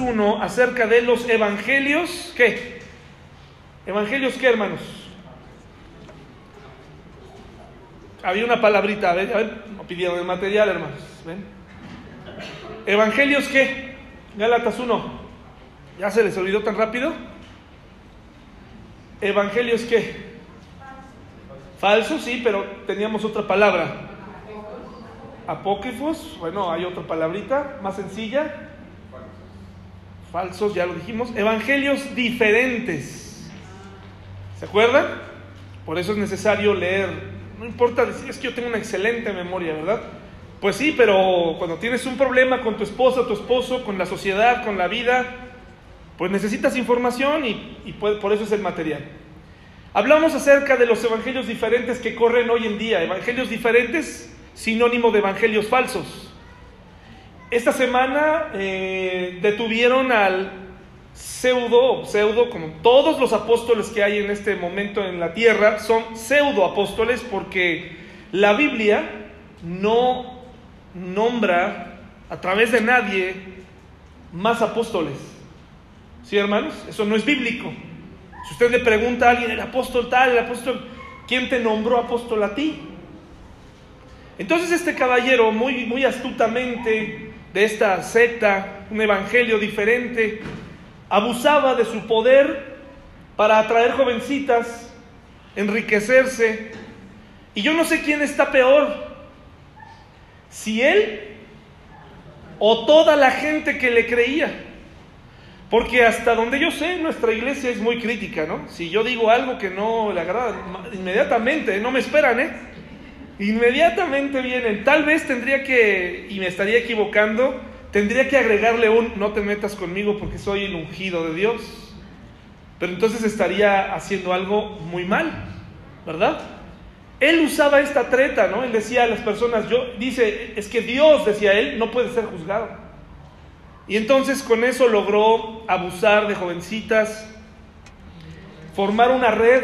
1 acerca de los evangelios. ¿Qué? ¿Evangelios qué, hermanos? Había una palabrita, a ver, a ver, pidieron el material, hermanos. ¿Ven? ¿Evangelios qué? Gálatas 1. ¿Ya se les olvidó tan rápido? ¿Evangelios qué? Falsos, sí, pero teníamos otra palabra. Apócrifos, bueno, hay otra palabrita más sencilla. Falsos, ya lo dijimos. Evangelios diferentes. ¿Se acuerdan? Por eso es necesario leer. No importa decir, es que yo tengo una excelente memoria, ¿verdad? Pues sí, pero cuando tienes un problema con tu esposa, tu esposo, con la sociedad, con la vida, pues necesitas información y, y por eso es el material. Hablamos acerca de los evangelios diferentes que corren hoy en día. Evangelios diferentes, sinónimo de evangelios falsos. Esta semana eh, detuvieron al pseudo, pseudo, como todos los apóstoles que hay en este momento en la tierra, son pseudo apóstoles porque la Biblia no nombra a través de nadie más apóstoles. ¿Sí, hermanos? Eso no es bíblico. Si usted le pregunta a alguien, el apóstol tal, el apóstol, ¿quién te nombró apóstol a ti? Entonces este caballero, muy, muy astutamente de esta secta, un evangelio diferente, abusaba de su poder para atraer jovencitas, enriquecerse. Y yo no sé quién está peor, si él o toda la gente que le creía. Porque hasta donde yo sé, nuestra iglesia es muy crítica, ¿no? Si yo digo algo que no le agrada, inmediatamente, no me esperan, ¿eh? Inmediatamente vienen. Tal vez tendría que, y me estaría equivocando, tendría que agregarle un, no te metas conmigo porque soy el ungido de Dios. Pero entonces estaría haciendo algo muy mal, ¿verdad? Él usaba esta treta, ¿no? Él decía a las personas, yo, dice, es que Dios, decía él, no puede ser juzgado. Y entonces con eso logró abusar de jovencitas, formar una red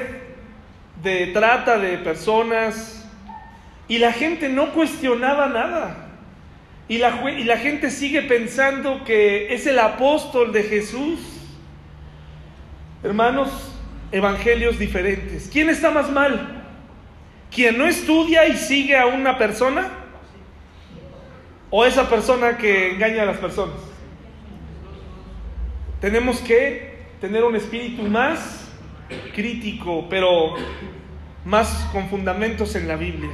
de trata de personas y la gente no cuestionaba nada. Y la, y la gente sigue pensando que es el apóstol de Jesús. Hermanos, evangelios diferentes. ¿Quién está más mal? ¿Quien no estudia y sigue a una persona? ¿O esa persona que engaña a las personas? Tenemos que tener un espíritu más crítico, pero más con fundamentos en la Biblia.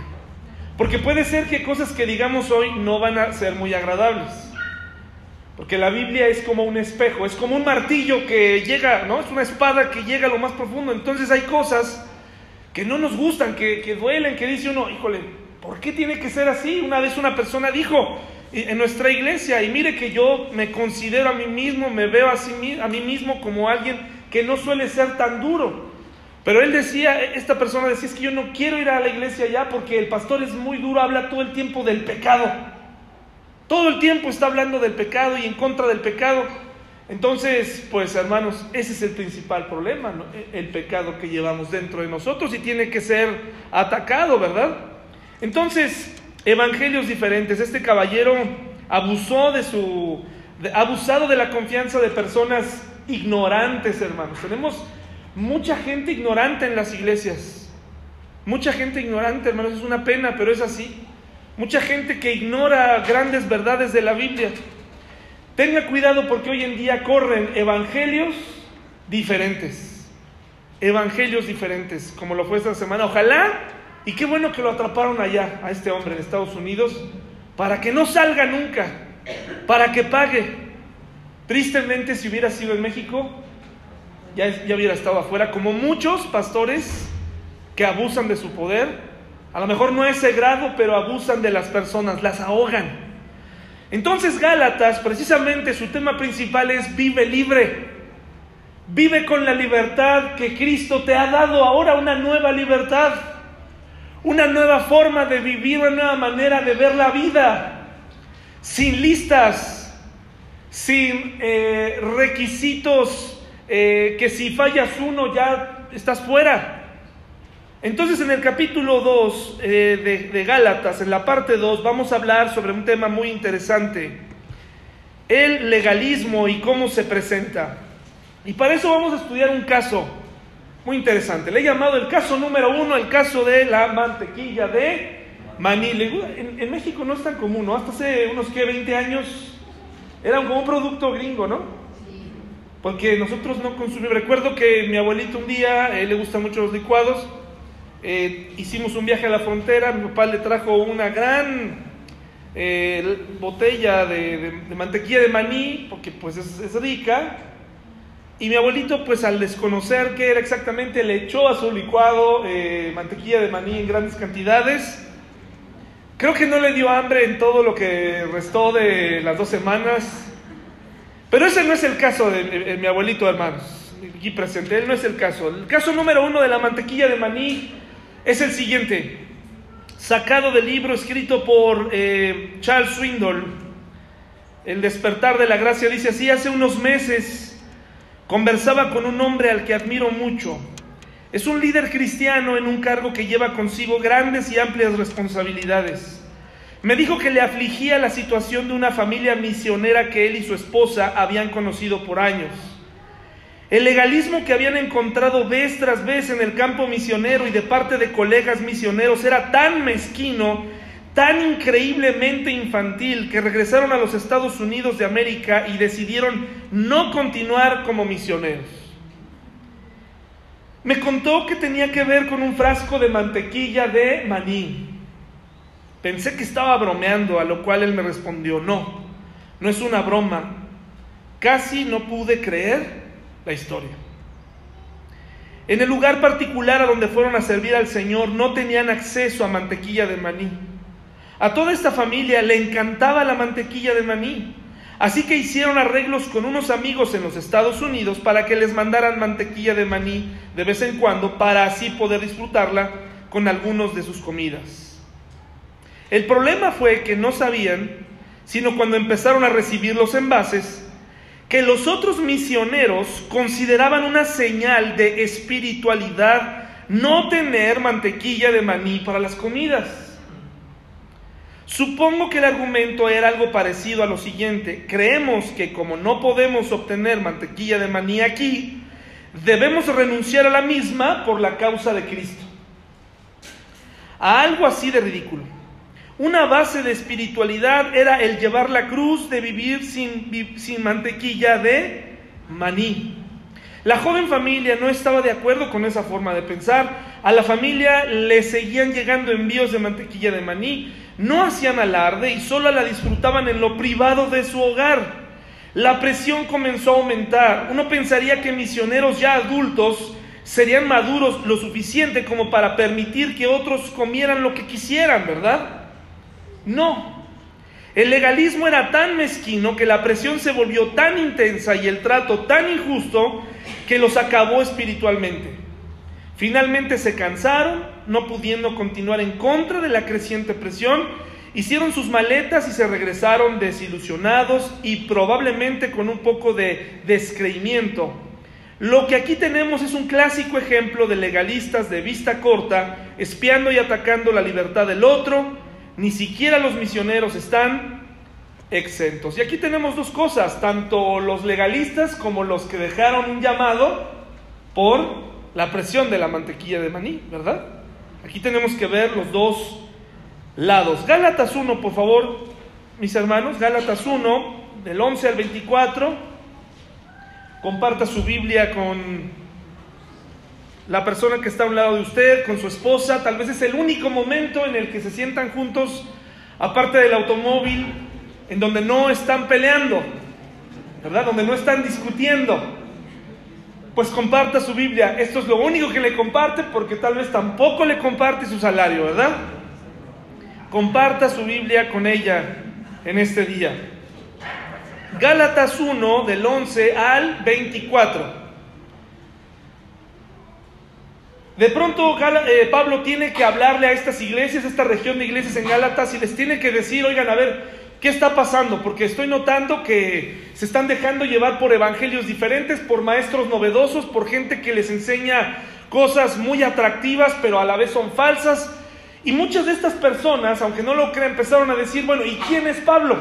Porque puede ser que cosas que digamos hoy no van a ser muy agradables. Porque la Biblia es como un espejo, es como un martillo que llega, ¿no? Es una espada que llega a lo más profundo. Entonces hay cosas que no nos gustan, que, duelen, que dice uno, híjole, ¿por qué tiene que ser así? Una vez una persona dijo, en nuestra iglesia. Y mire que yo me considero a mí mismo, me veo a, a mí mismo como alguien que no suele ser tan duro. Pero él decía, esta persona decía, es que yo no quiero ir a la iglesia ya porque el pastor es muy duro, habla todo el tiempo del pecado. Todo el tiempo está hablando del pecado y en contra del pecado. Entonces, pues hermanos, ese es el principal problema, e, el pecado que llevamos dentro de nosotros y tiene que ser atacado, ¿verdad? Entonces, evangelios diferentes. Este caballero abusó de su, abusado de la confianza de personas ignorantes, hermanos. Tenemos mucha gente ignorante en las iglesias. Mucha gente ignorante, hermanos, es una pena, pero es así. Mucha gente que ignora grandes verdades de la Biblia. Tenga cuidado porque hoy en día corren evangelios diferentes. Evangelios diferentes, como lo fue esta semana. Ojalá y qué bueno que lo atraparon allá, a este hombre en Estados Unidos, para que no salga nunca, para que pague. Tristemente, si hubiera sido en México, ya, ya hubiera estado afuera, como muchos pastores que abusan de su poder. A lo mejor no a ese grado, pero abusan de las personas, las ahogan. Entonces Gálatas, precisamente su tema principal es vive libre. Vive con la libertad que Cristo te ha dado ahora, una nueva libertad una nueva forma de vivir, una nueva manera de ver la vida, sin listas, sin eh, requisitos eh, que si fallas uno ya estás fuera. Entonces en el capítulo 2 eh, de, Gálatas, en la parte 2, vamos a hablar sobre un tema muy interesante. el legalismo y cómo se presenta. Y para eso vamos a estudiar un caso muy interesante. Le he llamado el caso número uno, el caso de la mantequilla de maní. En, en México no es tan común, ¿no? Hasta hace unos que 20 años era como un producto gringo, ¿no? Porque nosotros no consumimos. Recuerdo que mi abuelito un día, él le gustan mucho los licuados, eh, hicimos un viaje a la frontera, mi papá le trajo una gran eh, botella de, mantequilla de maní, porque pues es, rica, y mi abuelito pues al desconocer qué era exactamente le echó a su licuado eh, mantequilla de maní en grandes cantidades. Creo que no le dio hambre en todo lo que restó de las dos semanas. Pero ese no es el caso de, mi abuelito, hermanos, aquí presente. Él no es el caso. El caso número uno de la mantequilla de maní es el siguiente. Sacado del libro escrito por eh, Charles Swindoll, El despertar de la gracia, dice así, hace unos meses conversaba con un hombre al que admiro mucho. Es un líder cristiano en un cargo que lleva consigo grandes y amplias responsabilidades. Me dijo que le afligía la situación de una familia misionera que él y su esposa habían conocido por años. El legalismo que habían encontrado vez tras vez en el campo misionero y de parte de colegas misioneros era tan mezquino, tan increíblemente infantil, que regresaron a los Estados Unidos de América y decidieron no continuar como misioneros. Me contó que tenía que ver con un frasco de mantequilla de maní. Pensé que estaba bromeando, a lo cual él me respondió, no, no es una broma. Casi no pude creer la historia. En el lugar particular a donde fueron a servir al Señor no tenían acceso a mantequilla de maní. A toda esta familia le encantaba la mantequilla de maní. Así que hicieron arreglos con unos amigos en los Estados Unidos para que les mandaran mantequilla de maní de vez en cuando para así poder disfrutarla con algunos de sus comidas. El problema fue que no sabían, sino cuando empezaron a recibir los envases, que los otros misioneros consideraban una señal de espiritualidad no tener mantequilla de maní para las comidas. Supongo que el argumento era algo parecido a lo siguiente. Creemos que como no podemos obtener mantequilla de maní aquí, debemos renunciar a la misma por la causa de Cristo. A algo así de ridículo. Una base de espiritualidad era el llevar la cruz de vivir sin, mantequilla de maní. La joven familia no estaba de acuerdo con esa forma de pensar. A la familia le seguían llegando envíos de mantequilla de maní. No hacían alarde y solo la disfrutaban en lo privado de su hogar. La presión comenzó a aumentar. Uno pensaría que misioneros ya adultos serían maduros lo suficiente como para permitir que otros comieran lo que quisieran, ¿verdad? No. El legalismo era tan mezquino que la presión se volvió tan intensa y el trato tan injusto que los acabó espiritualmente. Finalmente se cansaron, no pudiendo continuar en contra de la creciente presión, hicieron sus maletas y se regresaron desilusionados y probablemente con un poco de descreimiento. Lo que aquí tenemos es un clásico ejemplo de legalistas de vista corta, espiando y atacando la libertad del otro, ni siquiera los misioneros están exentos. Y aquí tenemos dos cosas, tanto los legalistas como los que dejaron un llamado por la presión de la mantequilla de maní, ¿verdad? Aquí tenemos que ver los dos lados. Gálatas 1, por favor, mis hermanos, Gálatas 1, del 11 al 24. Comparta su Biblia con la persona que está a un lado de usted, con su esposa, tal vez es el único momento en el que se sientan juntos, aparte del automóvil, en donde no están peleando, ¿verdad? Donde no están discutiendo. Pues comparta su Biblia. Esto es lo único que le comparte porque tal vez tampoco le comparte su salario, ¿verdad? Comparta su Biblia con ella en este día. Gálatas 1 del 11 al 24. De pronto eh, Pablo tiene que hablarle a estas iglesias, a esta región de iglesias en Gálatas, y les tiene que decir, oigan, a ver, ¿qué está pasando? Porque estoy notando que se están dejando llevar por evangelios diferentes, por maestros novedosos, por gente que les enseña cosas muy atractivas, pero a la vez son falsas. Y muchas de estas personas, aunque no lo crean, empezaron a decir, bueno, ¿y quién es Pablo?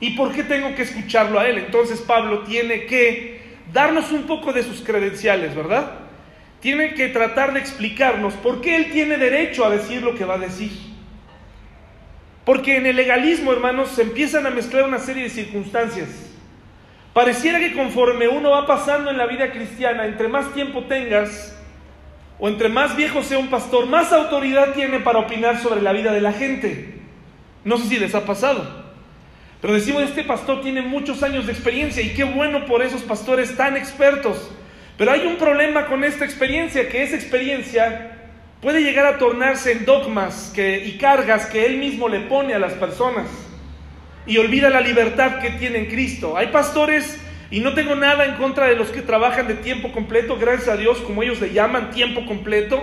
¿Y por qué tengo que escucharlo a él? Entonces Pablo tiene que darnos un poco de sus credenciales, ¿verdad? Tiene que tratar de explicarnos por qué él tiene derecho a decir lo que va a decir. Porque en el legalismo, hermanos, se empiezan a mezclar una serie de circunstancias. Pareciera que conforme uno va pasando en la vida cristiana, entre más tiempo tengas, o entre más viejo sea un pastor, más autoridad tiene para opinar sobre la vida de la gente. No sé si les ha pasado. Pero decimos, este pastor tiene muchos años de experiencia y qué bueno por esos pastores tan expertos. Pero hay un problema con esta experiencia, que esa experiencia puede llegar a tornarse en dogmas y cargas que él mismo le pone a las personas y olvida la libertad que tiene en Cristo. Hay pastores, y no tengo nada en contra de los que trabajan de tiempo completo, gracias a Dios, como ellos le llaman, tiempo completo,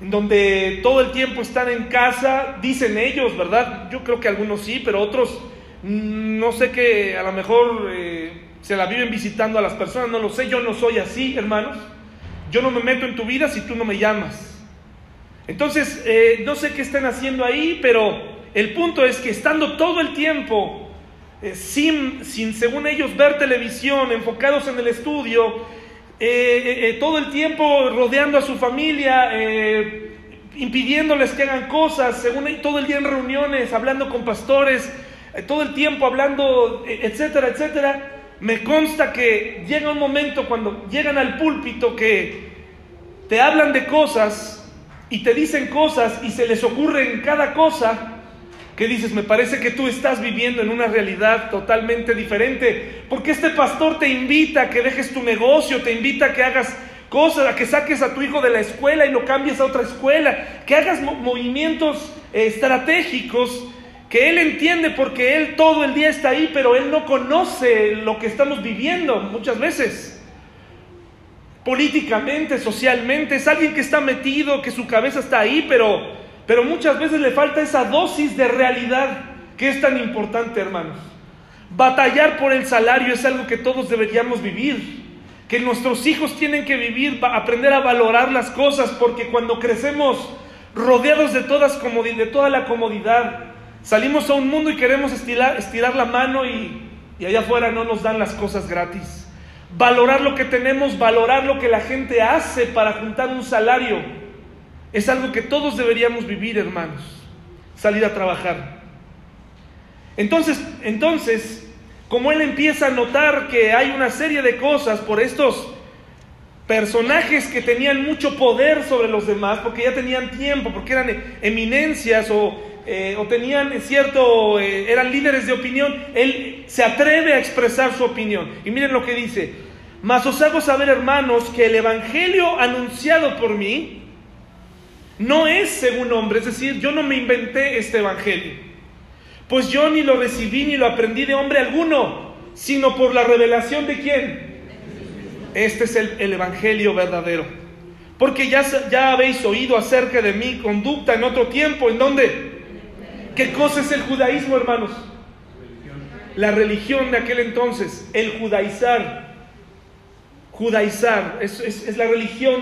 donde todo el tiempo están en casa, dicen ellos, ¿verdad? Yo creo que algunos sí, pero otros no sé que a lo mejor eh, se la viven visitando a las personas, no lo sé, yo no soy así, hermanos. Yo no me meto en tu vida si tú no me llamas. Entonces, eh, no sé qué están haciendo ahí, pero el punto es que estando todo el tiempo, eh, sin, sin, según ellos, ver televisión, enfocados en el estudio, todo el tiempo rodeando a su familia, impidiéndoles que hagan cosas, según todo el día en reuniones, hablando con pastores, eh, todo el tiempo hablando, eh, etcétera, etcétera, me consta que llega un momento cuando llegan al púlpito que te hablan de cosas y te dicen cosas y se les ocurre en cada cosa que dices, me parece que tú estás viviendo en una realidad totalmente diferente, porque este pastor te invita a que dejes tu negocio, te invita a que hagas cosas, a que saques a tu hijo de la escuela y lo cambies a otra escuela, que hagas movimientos eh, estratégicos que Él entiende porque Él todo el día está ahí, pero Él no conoce lo que estamos viviendo muchas veces. Políticamente, socialmente, es alguien que está metido, que su cabeza está ahí, pero, pero muchas veces le falta esa dosis de realidad que es tan importante, hermanos. Batallar por el salario es algo que todos deberíamos vivir, que nuestros hijos tienen que vivir, aprender a valorar las cosas, porque cuando crecemos rodeados de, todas de toda la comodidad, Salimos a un mundo y queremos estirar, la mano y, y allá afuera no nos dan las cosas gratis. Valorar lo que tenemos, valorar lo que la gente hace para juntar un salario, es algo que todos deberíamos vivir, hermanos. Salir a trabajar. Entonces, entonces, como él empieza a notar que hay una serie de cosas por estos personajes que tenían mucho poder sobre los demás, porque ya tenían tiempo, porque eran eminencias o eh, o tenían cierto, eh, eran líderes de opinión, él se atreve a expresar su opinión. Y miren lo que dice, mas os hago saber hermanos que el Evangelio anunciado por mí no es según hombre, es decir, yo no me inventé este Evangelio, pues yo ni lo recibí ni lo aprendí de hombre alguno, sino por la revelación de quién. Este es el, el Evangelio verdadero. Porque ya, ya habéis oído acerca de mi conducta en otro tiempo, ¿en dónde? ¿Qué cosa es el judaísmo, hermanos? La religión de aquel entonces, el judaizar. Judaizar, es, la religión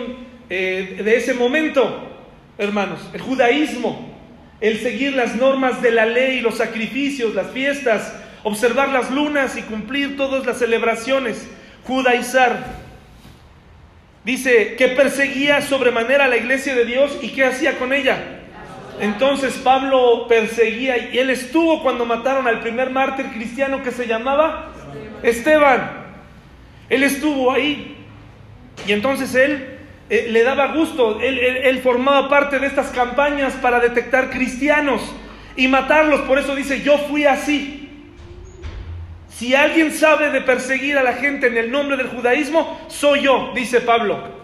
eh, de ese momento, hermanos. El judaísmo, el seguir las normas de la ley, los sacrificios, las fiestas, observar las lunas y cumplir todas las celebraciones. Judaizar. Dice que perseguía sobremanera a la iglesia de Dios y qué hacía con ella entonces Pablo perseguía y él estuvo cuando mataron al primer mártir cristiano que se llamaba Esteban. Él estuvo ahí. Y entonces él eh, le daba gusto, él, él formaba parte de estas campañas para detectar cristianos y matarlos. Por eso dice, yo fui así. Si alguien sabe de perseguir a la gente en el nombre del judaísmo, soy yo, dice Pablo.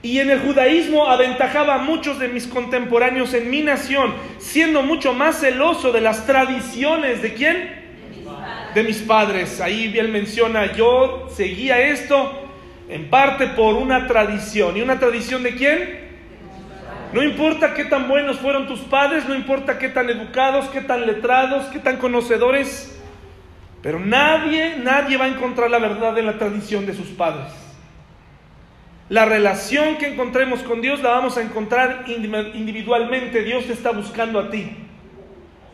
Y en el judaísmo aventajaba a muchos de mis contemporáneos en mi nación, siendo mucho más celoso de las tradiciones de quién? De mis padres. Ahí bien menciona, yo seguía esto en parte por una tradición. ¿Y una tradición de quién? No importa qué tan buenos fueron tus padres, no importa qué tan educados, qué tan letrados, qué tan conocedores, pero nadie, nadie va a encontrar la verdad en la tradición de sus padres. La relación que encontremos con Dios la vamos a encontrar individualmente. Dios te está buscando a ti.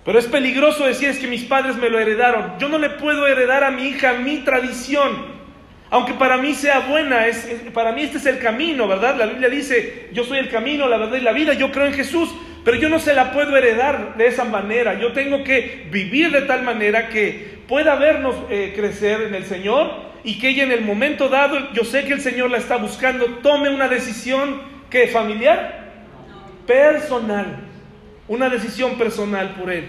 Pero es peligroso decir es que mis padres me lo heredaron. Yo no le puedo heredar a mi hija mi tradición. Aunque para mí sea buena, es, para mí este es el camino, ¿verdad? La Biblia dice, yo soy el camino, la verdad y la vida, yo creo en Jesús, pero yo no se la puedo heredar de esa manera. Yo tengo que vivir de tal manera que pueda vernos eh, crecer en el Señor y que ella en el momento dado, yo sé que el Señor la está buscando, tome una decisión que familiar, personal una decisión personal por él.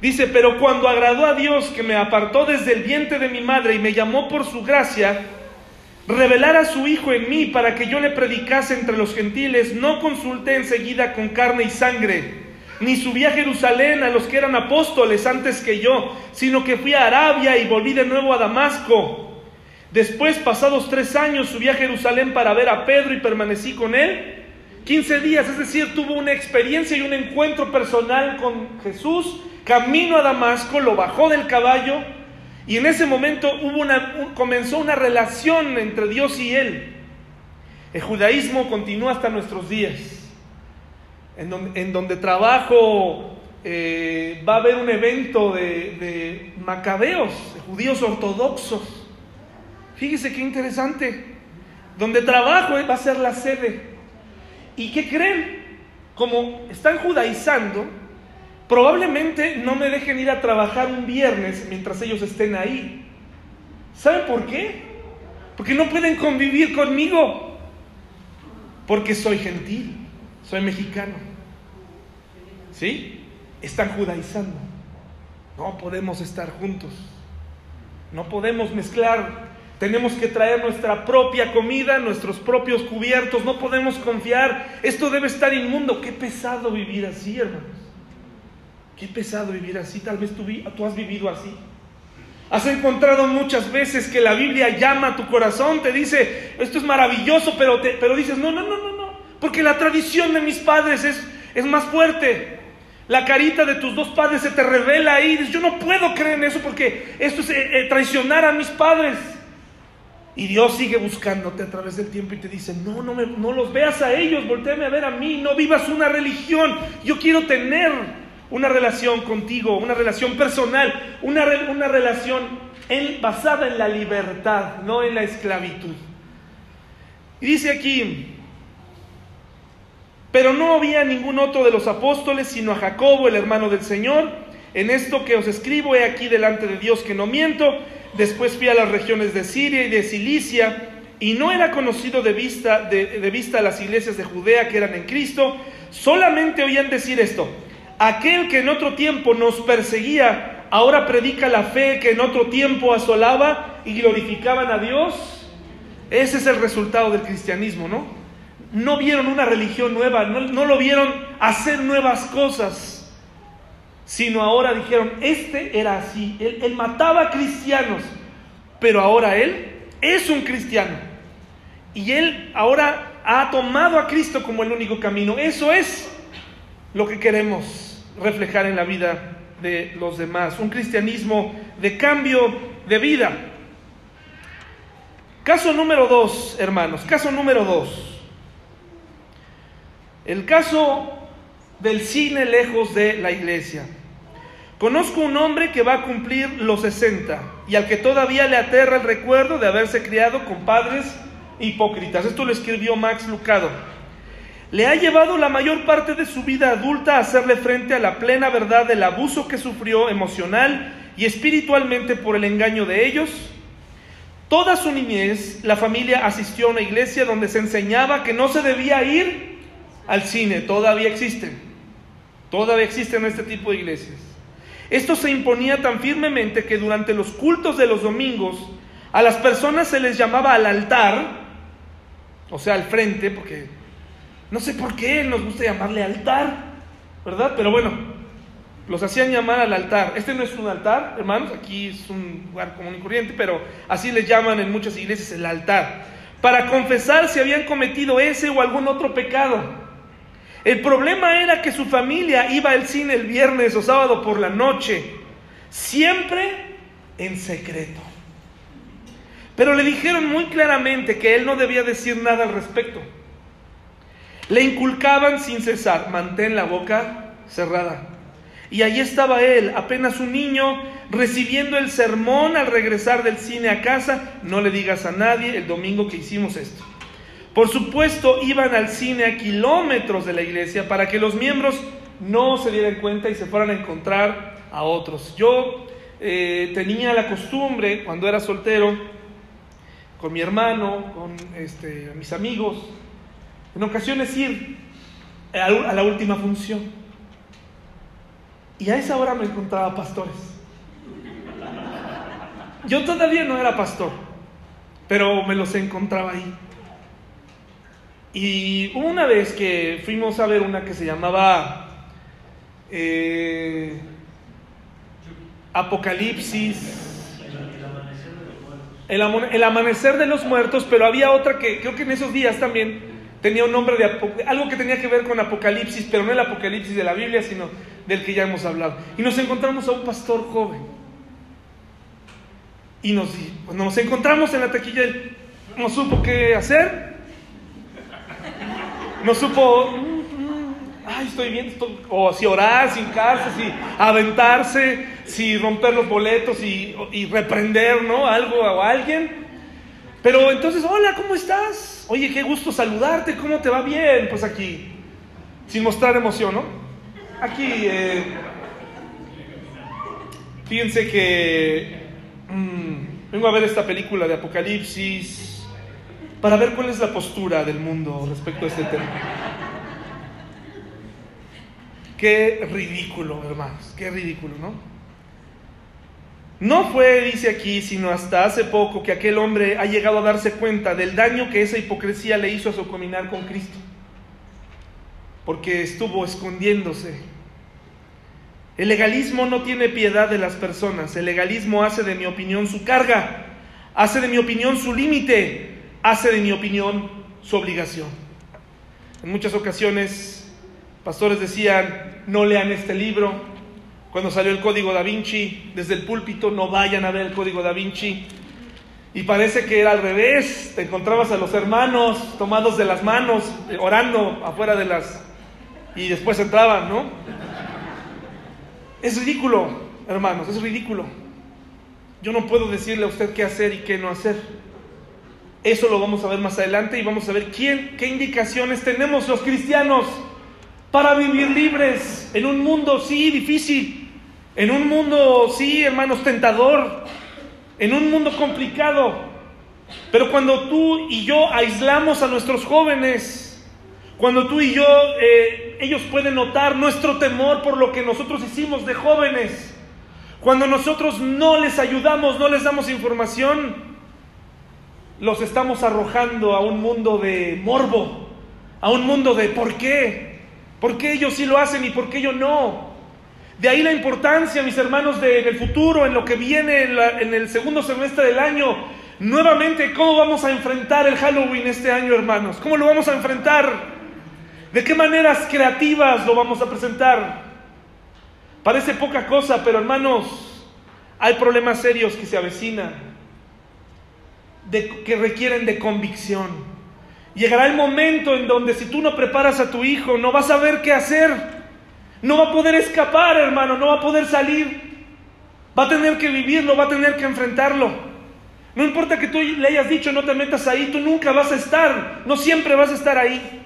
Dice, pero cuando agradó a Dios que me apartó desde el vientre de mi madre y me llamó por su gracia, revelar a su Hijo en mí para que yo le predicase entre los gentiles, no consulté enseguida con carne y sangre, ni subí a Jerusalén a los que eran apóstoles antes que yo, sino que fui a Arabia y volví de nuevo a Damasco. Después, pasados tres años, subí a Jerusalén para ver a Pedro y permanecí con él 15 días, es decir, tuvo una experiencia y un encuentro personal con Jesús, camino a Damasco, lo bajó del caballo y en ese momento hubo una, comenzó una relación entre Dios y él. El judaísmo continúa hasta nuestros días, en donde, trabajo eh, va a haber un evento de, macabeos, de judíos ortodoxos. Fíjese qué interesante. Donde trabajo va a ser la sede. ¿Y qué creen? Como están judaizando, probablemente no me dejen ir a trabajar un viernes mientras ellos estén ahí. ¿Saben por qué? Porque no pueden convivir conmigo. Porque soy gentil, soy mexicano. ¿Sí? Están judaizando. No podemos estar juntos. No podemos mezclar tenemos que traer nuestra propia comida, nuestros propios cubiertos, no podemos confiar. Esto debe estar inmundo. Qué pesado vivir así, hermanos. Qué pesado vivir así. Tal vez tú, has vivido así. Has encontrado muchas veces que la Biblia llama a tu corazón, te dice, esto es maravilloso, pero, pero dices, no, no, no, no, no, porque la tradición de mis padres es, es más fuerte. La carita de tus dos padres se te revela ahí. Dices, yo no puedo creer en eso porque esto es eh, eh, traicionar a mis padres. Y Dios sigue buscándote a través del tiempo y te dice, no, no, me, no los veas a ellos, volteame a ver a mí, no vivas una religión. Yo quiero tener una relación contigo, una relación personal, una, una relación basada en la libertad, no en la esclavitud. Y dice aquí, pero no había ningún otro de los apóstoles, sino a Jacobo, el hermano del Señor. En esto que os escribo, he aquí delante de Dios que no miento Después fui a las regiones de Siria y de Cilicia y no era conocido de vista, de, vista las iglesias de Judea que eran en Cristo. Solamente oían decir esto, aquel que en otro tiempo nos perseguía, ahora predica la fe que en otro tiempo asolaba y glorificaban a Dios. Ese es el resultado del cristianismo, ¿no? No vieron una religión nueva, no lo vieron hacer nuevas cosas sino ahora dijeron, este era así, él, mataba cristianos, pero ahora él es un cristiano. Y él ahora ha tomado a Cristo como el único camino. Eso es lo que queremos reflejar en la vida de los demás. Un cristianismo de cambio de vida. Caso número dos, hermanos. Caso número dos. El caso del cine lejos de la iglesia. Conozco un hombre que va a cumplir los 60 y al que todavía le aterra el recuerdo de haberse criado con padres hipócritas. Esto lo escribió Max Lucado. Le ha llevado la mayor parte de su vida adulta a hacerle frente a la plena verdad del abuso que sufrió emocional y espiritualmente por el engaño de ellos. Toda su niñez, la familia asistió a una iglesia donde se enseñaba que no se debía ir al cine. Todavía existen. Todavía existen este tipo de iglesias. Esto se imponía tan firmemente que durante los cultos de los domingos a las personas se les llamaba al altar, o sea, al frente, porque no sé por qué nos gusta llamarle altar, ¿verdad? Pero bueno, los hacían llamar al altar. Este no es un altar, hermanos, aquí es un lugar común y corriente, pero así les llaman en muchas iglesias el altar, para confesar si habían cometido ese o algún otro pecado. El problema era que su familia iba al cine el viernes o sábado por la noche, siempre en secreto. Pero le dijeron muy claramente que él no debía decir nada al respecto. Le inculcaban sin cesar, mantén la boca cerrada. Y ahí estaba él, apenas un niño, recibiendo el sermón al regresar del cine a casa. No le digas a nadie el domingo que hicimos esto. Por supuesto, iban al cine a kilómetros de la iglesia para que los miembros no se dieran cuenta y se fueran a encontrar a otros. Yo eh, tenía la costumbre, cuando era soltero, con mi hermano, con este, mis amigos, en ocasiones ir a la última función. Y a esa hora me encontraba pastores. Yo todavía no era pastor, pero me los encontraba ahí. Y una vez que fuimos a ver una que se llamaba eh, Apocalipsis, el, el, amanecer de los muertos, pero había otra que creo que en esos días también tenía un nombre de algo que tenía que ver con Apocalipsis, pero no el Apocalipsis de la Biblia, sino del que ya hemos hablado. Y nos encontramos a un pastor joven. Y nos, nos encontramos en la taquilla, no supo qué hacer, no supo, mm, mm, ay, estoy bien, o si orar, sin casa, si aventarse, si romper los boletos y, y reprender, ¿no? Algo o alguien. Pero entonces, hola, ¿cómo estás? Oye, qué gusto saludarte, ¿cómo te va bien? Pues aquí, sin mostrar emoción, ¿no? Aquí, eh, fíjense que mm, vengo a ver esta película de Apocalipsis para ver cuál es la postura del mundo respecto a este tema. Qué ridículo, hermanos, qué ridículo, ¿no? No fue, dice aquí, sino hasta hace poco que aquel hombre ha llegado a darse cuenta del daño que esa hipocresía le hizo a su caminar con Cristo, porque estuvo escondiéndose. El legalismo no tiene piedad de las personas, el legalismo hace de mi opinión su carga, hace de mi opinión su límite, hace de mi opinión su obligación. En muchas ocasiones, pastores decían, no lean este libro, cuando salió el código da Vinci, desde el púlpito, no vayan a ver el código da Vinci. Y parece que era al revés, te encontrabas a los hermanos tomados de las manos, eh, orando afuera de las... y después entraban, ¿no? Es ridículo, hermanos, es ridículo. Yo no puedo decirle a usted qué hacer y qué no hacer. Eso lo vamos a ver más adelante y vamos a ver quién, qué indicaciones tenemos los cristianos para vivir libres en un mundo, sí, difícil, en un mundo, sí, hermanos, tentador, en un mundo complicado. Pero cuando tú y yo aislamos a nuestros jóvenes, cuando tú y yo, eh, ellos pueden notar nuestro temor por lo que nosotros hicimos de jóvenes, cuando nosotros no les ayudamos, no les damos información, los estamos arrojando a un mundo de morbo, a un mundo de por qué, ¿Por qué ellos sí lo hacen y por qué yo no? De ahí la importancia, mis hermanos, de, en el futuro, en lo que viene en, el segundo semestre del año. Nuevamente, ¿cómo vamos a enfrentar el Halloween este año, hermanos? ¿Cómo lo vamos a enfrentar? ¿De qué maneras creativas lo vamos a presentar? Parece poca cosa, pero hermanos, hay problemas serios que se avecinan, que requieren de convicción. Llegará el momento en donde si tú no preparas a tu hijo, no vas a ver qué hacer. No va a poder escapar, hermano, no va a poder salir. Va a tener que vivirlo, va a tener que enfrentarlo. No importa que tú le hayas dicho no te metas ahí, tú nunca vas a estar, no siempre vas a estar ahí.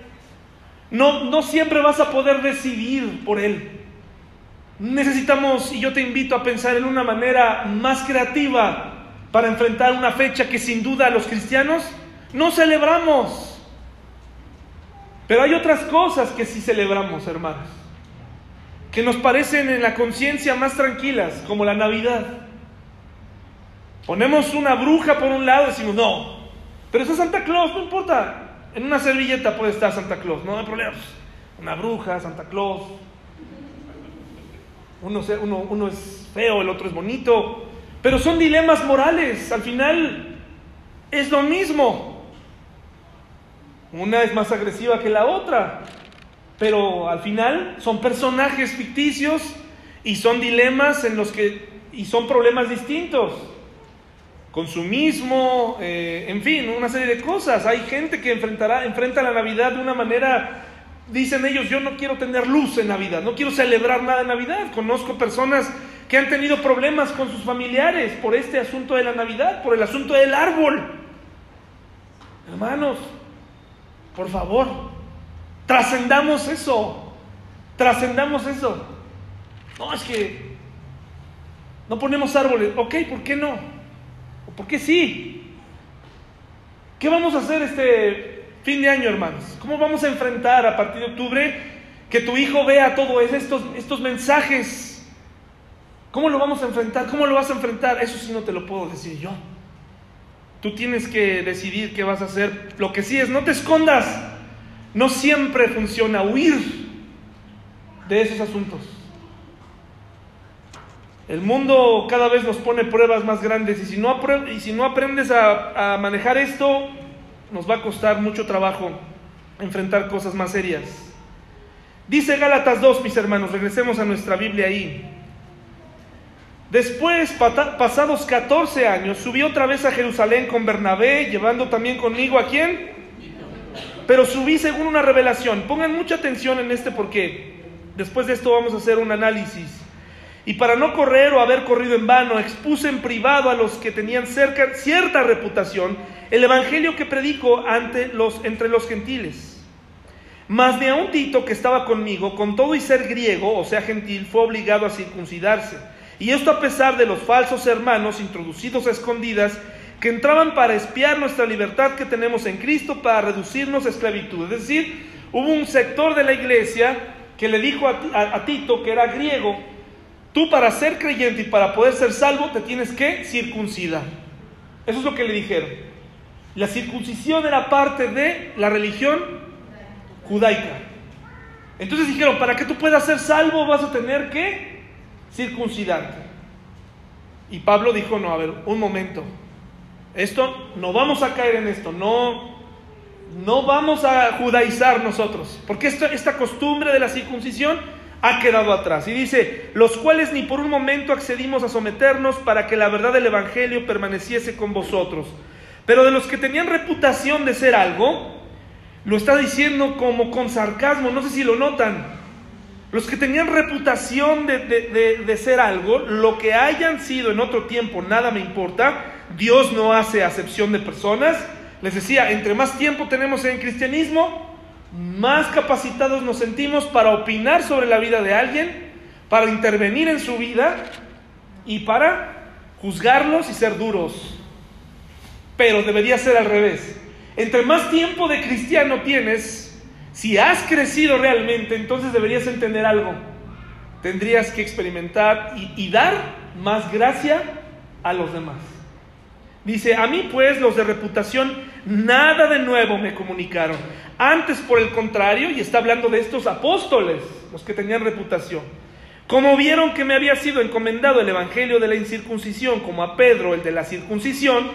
No, no siempre vas a poder decidir por él. Necesitamos, y yo te invito a pensar en una manera más creativa para enfrentar una fecha que sin duda los cristianos no celebramos. Pero hay otras cosas que sí celebramos, hermanos, que nos parecen en la conciencia más tranquilas, como la Navidad. Ponemos una bruja por un lado y decimos, no, pero eso es Santa Claus, no importa. En una servilleta puede estar Santa Claus, no hay problema. Una bruja, Santa Claus. Uno, es feo, el otro es bonito. Pero son dilemas morales. Al final es lo mismo. Una es más agresiva que la otra, pero al final son personajes ficticios y son dilemas en los que y son problemas distintos. Consumismo, eh, en fin, una serie de cosas. Hay gente que enfrentará, enfrenta la Navidad de una manera dicen ellos, yo no quiero tener luz en Navidad, no quiero celebrar nada en Navidad. Conozco personas que han tenido problemas con sus familiares por este asunto de la Navidad, por el asunto del árbol. Hermanos, por favor, trascendamos eso, trascendamos eso. No, es que no ponemos árboles. Ok, ¿por qué no? ¿Por qué sí? ¿Qué vamos a hacer este fin de año, hermanos? ¿Cómo vamos a enfrentar a partir de octubre que tu hijo vea todos estos, estos mensajes ¿Cómo lo vamos a enfrentar? ¿Cómo lo vas a enfrentar? Eso sí no te lo puedo decir yo. Tú tienes que decidir qué vas a hacer. Lo que sí es, no te escondas. No siempre funciona huir de esos asuntos. El mundo cada vez nos pone pruebas más grandes y si no, y si no aprendes a, a manejar esto, nos va a costar mucho trabajo enfrentar cosas más serias. Dice Gálatas 2, mis hermanos, regresemos a nuestra Biblia ahí. Después, pasados 14 años, subí otra vez a Jerusalén con Bernabé, llevando también conmigo a quién? Pero subí según una revelación. Pongan mucha atención en este porque después de esto vamos a hacer un análisis. Y para no correr o haber corrido en vano, expuse en privado a los que tenían cerca, cierta reputación el evangelio que predico ante los, entre los gentiles. Mas de a un Tito que estaba conmigo, con todo y ser griego, o sea gentil, fue obligado a circuncidarse y esto a pesar de los falsos hermanos introducidos a escondidas que entraban para espiar nuestra libertad que tenemos en Cristo para reducirnos a esclavitud. Es decir, hubo un sector de la iglesia que le dijo a, Tito, que era griego, tú para ser creyente y para poder ser salvo te tienes que circuncidar. Eso es lo que le dijeron. La circuncisión era parte de la religión judaica. Entonces dijeron, para que tú puedas ser salvo vas a tener que circuncidarte. Y Pablo dijo, no, a ver, un momento, esto, no vamos a caer en esto, no, no vamos a judaizar nosotros, porque esta, esta costumbre de la circuncisión ha quedado atrás. Y dice, los cuales ni por un momento accedimos a someternos para que la verdad del Evangelio permaneciese con vosotros. Pero de los que tenían reputación de ser algo, lo está diciendo como con sarcasmo, no sé si lo notan. Los que tenían reputación de, ser algo, lo que hayan sido en otro tiempo, nada me importa. Dios no hace acepción de personas. Les decía, entre más tiempo tenemos en cristianismo, más capacitados nos sentimos para opinar sobre la vida de alguien, para intervenir en su vida y para juzgarlos y ser duros. Pero debería ser al revés. Entre más tiempo de cristiano tienes, si has crecido realmente, entonces deberías entender algo. Tendrías que experimentar y, dar más gracia a los demás. Dice, a mí pues los de reputación nada de nuevo me comunicaron. Antes, por el contrario, y está hablando de estos apóstoles, los que tenían reputación, como vieron que me había sido encomendado el Evangelio de la incircuncisión, como a Pedro el de la circuncisión,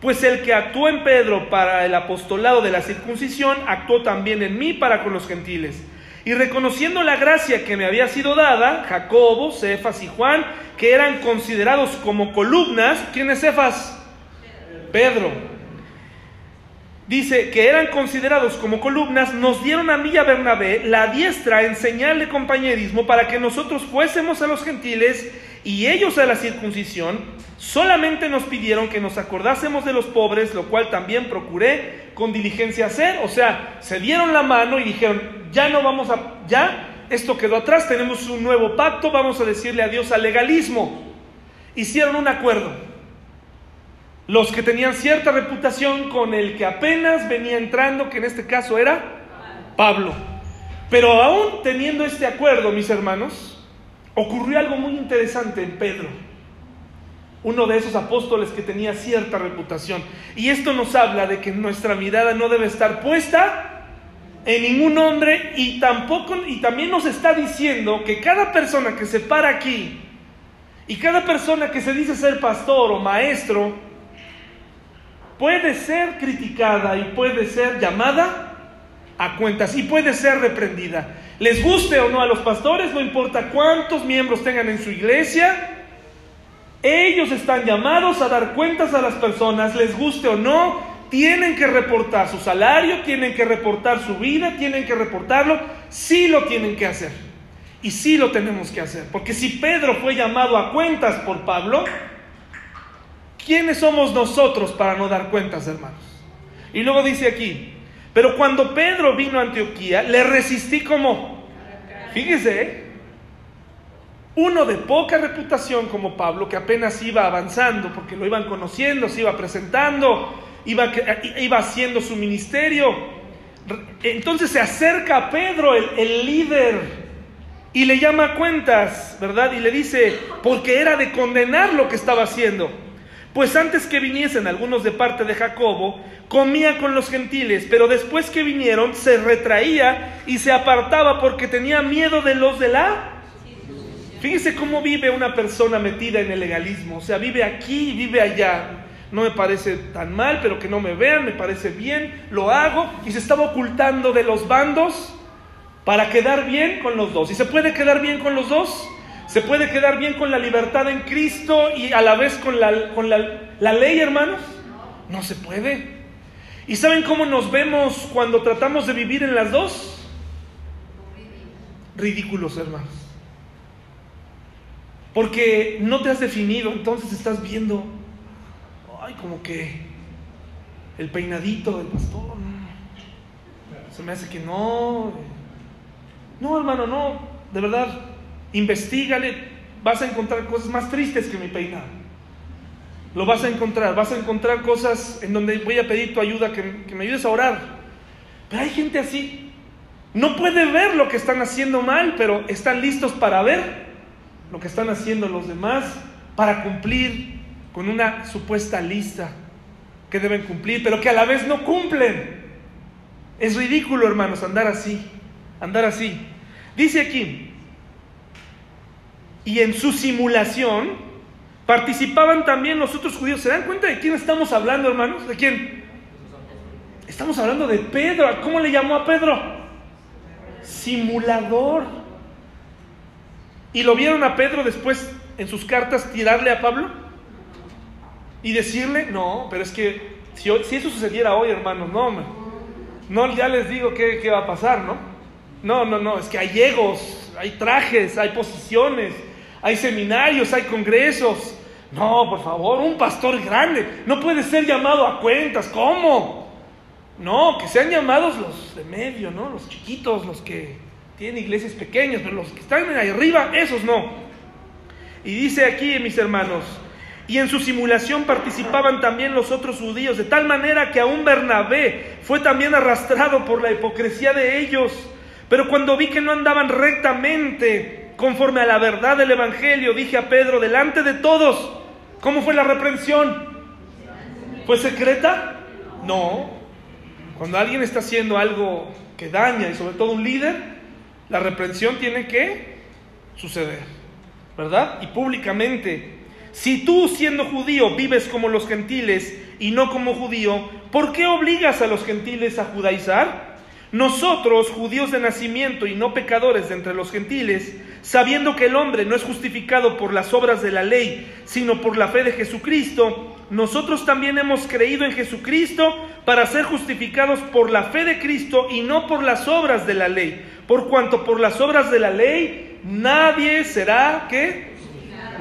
pues el que actuó en Pedro para el apostolado de la circuncisión, actuó también en mí para con los gentiles. Y reconociendo la gracia que me había sido dada, Jacobo, Cefas y Juan, que eran considerados como columnas, ¿quién es Cefas? Pedro. Dice que eran considerados como columnas, nos dieron a mí y a Bernabé la diestra en señal de compañerismo para que nosotros fuésemos a los gentiles y ellos a la circuncisión, solamente nos pidieron que nos acordásemos de los pobres, lo cual también procuré con diligencia hacer. O sea, se dieron la mano y dijeron, ya no vamos a, ya, esto quedó atrás, tenemos un nuevo pacto, vamos a decirle adiós al legalismo. Hicieron un acuerdo. Los que tenían cierta reputación con el que apenas venía entrando, que en este caso era Pablo. Pero aún teniendo este acuerdo, mis hermanos, ocurrió algo muy interesante en Pedro, uno de esos apóstoles que tenía cierta reputación. Y esto nos habla de que nuestra mirada no debe estar puesta en ningún hombre y tampoco y también nos está diciendo que cada persona que se para aquí y cada persona que se dice ser pastor o maestro puede ser criticada y puede ser llamada a cuentas y puede ser reprendida. Les guste o no a los pastores, no importa cuántos miembros tengan en su iglesia, ellos están llamados a dar cuentas a las personas, les guste o no, tienen que reportar su salario, tienen que reportar su vida, tienen que reportarlo, sí lo tienen que hacer. Y sí lo tenemos que hacer. Porque si Pedro fue llamado a cuentas por Pablo, ¿quiénes somos nosotros para no dar cuentas, hermanos? Y luego dice aquí, pero cuando Pedro vino a Antioquía, le resistí como, fíjese, ¿eh? uno de poca reputación como Pablo, que apenas iba avanzando, porque lo iban conociendo, se iba presentando, iba, haciendo su ministerio. Entonces se acerca a Pedro, el, el líder, y le llama a cuentas, ¿verdad? Y le dice, porque era de condenar lo que estaba haciendo. Pues antes que viniesen algunos de parte de Jacobo, comía con los gentiles, pero después que vinieron se retraía y se apartaba porque tenía miedo de los de la Fíjese cómo vive una persona metida en el legalismo. O sea, vive aquí y vive allá. No me parece tan mal, pero que no me vean, me parece bien, lo hago. Y se estaba ocultando de los bandos para quedar bien con los dos. ¿Y se puede quedar bien con los dos? ¿Se puede quedar bien con la libertad en Cristo y a la vez con la, con la, la ley, hermanos? No se puede. ¿Y saben cómo nos vemos cuando tratamos de vivir en las dos? Ridículos, hermanos. Porque no te has definido, entonces estás viendo, ay, como que el peinadito del pastor, se me hace que no. No, hermano, no, de verdad, investigale, vas a encontrar cosas más tristes que mi peinado. Lo vas a encontrar, vas a encontrar cosas en donde voy a pedir tu ayuda, que, que me ayudes a orar. Pero hay gente así, no puede ver lo que están haciendo mal, pero están listos para ver lo que están haciendo los demás para cumplir con una supuesta lista que deben cumplir, pero que a la vez no cumplen. Es ridículo, hermanos, andar así, andar así. Dice aquí, y en su simulación participaban también los otros judíos. ¿Se dan cuenta de quién estamos hablando, hermanos? ¿De quién? Estamos hablando de Pedro. ¿Cómo le llamó a Pedro? Simulador. ¿Y lo vieron a Pedro después en sus cartas tirarle a Pablo? Y decirle, no, pero es que si, eso sucediera hoy, hermanos, no, no, ya les digo qué, qué va a pasar, ¿no? No, no, no, es que hay egos, hay trajes, hay posiciones, hay seminarios, hay congresos. No, por favor, un pastor grande no puede ser llamado a cuentas. ¿Cómo? No, que sean llamados los de medio, ¿no? Los chiquitos, los que tiene iglesias pequeñas, pero los que están ahí arriba, esos no. Y dice aquí, mis hermanos, y en su simulación participaban también los otros judíos, de tal manera que aún Bernabé fue también arrastrado por la hipocresía de ellos. Pero cuando vi que no andaban rectamente conforme a la verdad del Evangelio, dije a Pedro, delante de todos, ¿cómo fue la reprensión? ¿Fue secreta? No. Cuando alguien está haciendo algo que daña, y sobre todo un líder, la reprensión tiene que suceder, ¿verdad? Y públicamente. Si tú siendo judío vives como los gentiles y no como judío, ¿por qué obligas a los gentiles a judaizar? Nosotros, judíos de nacimiento y no pecadores de entre los gentiles, sabiendo que el hombre no es justificado por las obras de la ley, sino por la fe de Jesucristo, nosotros también hemos creído en Jesucristo para ser justificados por la fe de Cristo y no por las obras de la ley por cuanto por las obras de la ley nadie será, ¿qué?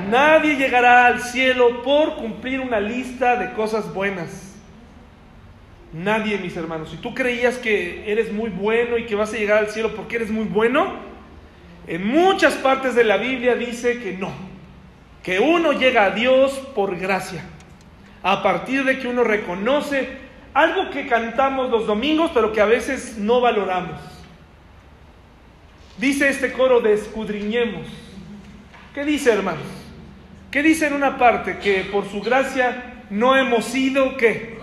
Nadie llegará al cielo por cumplir una lista de cosas buenas. Nadie, mis hermanos. Si tú creías que eres muy bueno y que vas a llegar al cielo porque eres muy bueno, en muchas partes de la Biblia dice que no. Que uno llega a Dios por gracia. A partir de que uno reconoce algo que cantamos los domingos, pero que a veces no valoramos. Dice este coro de escudriñemos. ¿Qué dice, hermanos? ¿Qué dice en una parte? Que por su gracia no hemos sido, ¿qué?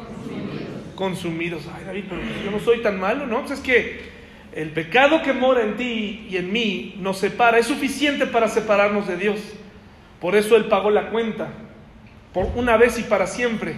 Consumidos. Ay, David, pero yo no soy tan malo, ¿no? Pues es que el pecado que mora en ti y en mí nos separa, es suficiente para separarnos de Dios. Por eso Él pagó la cuenta, por una vez y para siempre.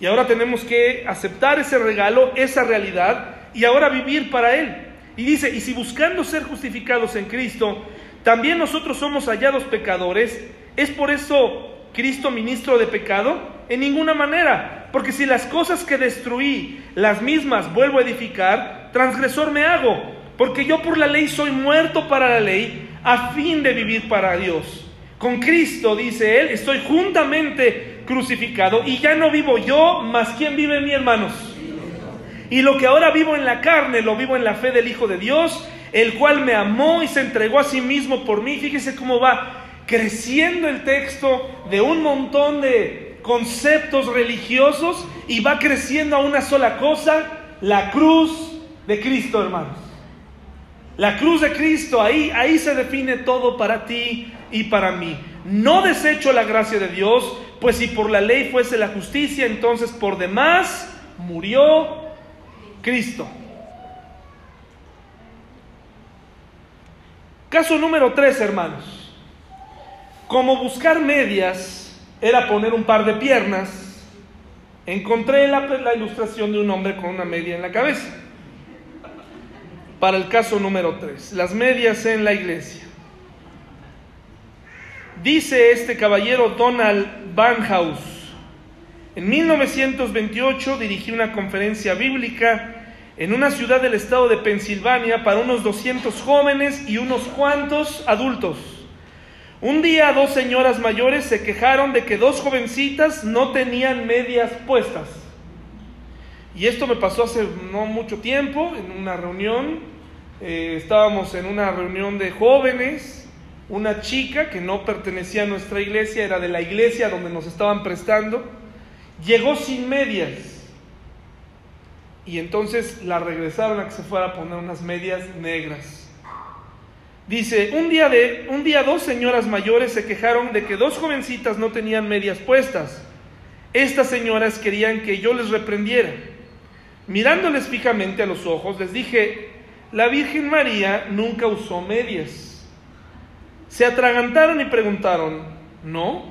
Y ahora tenemos que aceptar ese regalo, esa realidad, y ahora vivir para Él. Y dice, y si buscando ser justificados en Cristo, también nosotros somos hallados pecadores, ¿es por eso Cristo ministro de pecado? en ninguna manera, porque si las cosas que destruí, las mismas vuelvo a edificar, transgresor me hago, porque yo por la ley soy muerto para la ley, a fin de vivir para Dios. Con Cristo, dice él, estoy juntamente crucificado y ya no vivo yo, mas quien vive en mí, hermanos. Y lo que ahora vivo en la carne, lo vivo en la fe del Hijo de Dios, el cual me amó y se entregó a sí mismo por mí. Fíjese cómo va creciendo el texto de un montón de conceptos religiosos y va creciendo a una sola cosa, la cruz de Cristo, hermanos. La cruz de Cristo, ahí, ahí se define todo para ti y para mí. No desecho la gracia de Dios, pues si por la ley fuese la justicia, entonces por demás murió Cristo. Caso número tres, hermanos. Como buscar medias era poner un par de piernas, encontré la, la ilustración de un hombre con una media en la cabeza. Para el caso número 3, las medias en la iglesia. Dice este caballero Donald Barnhouse, en 1928 dirigí una conferencia bíblica en una ciudad del estado de Pensilvania para unos 200 jóvenes y unos cuantos adultos. Un día dos señoras mayores se quejaron de que dos jovencitas no tenían medias puestas. Y esto me pasó hace no mucho tiempo, en una reunión. Eh, estábamos en una reunión de jóvenes. Una chica que no pertenecía a nuestra iglesia, era de la iglesia donde nos estaban prestando, llegó sin medias. Y entonces la regresaron a que se fuera a poner unas medias negras. Dice, un día, de, un día dos señoras mayores se quejaron de que dos jovencitas no tenían medias puestas. Estas señoras querían que yo les reprendiera. Mirándoles fijamente a los ojos, les dije, la Virgen María nunca usó medias. Se atragantaron y preguntaron, ¿no?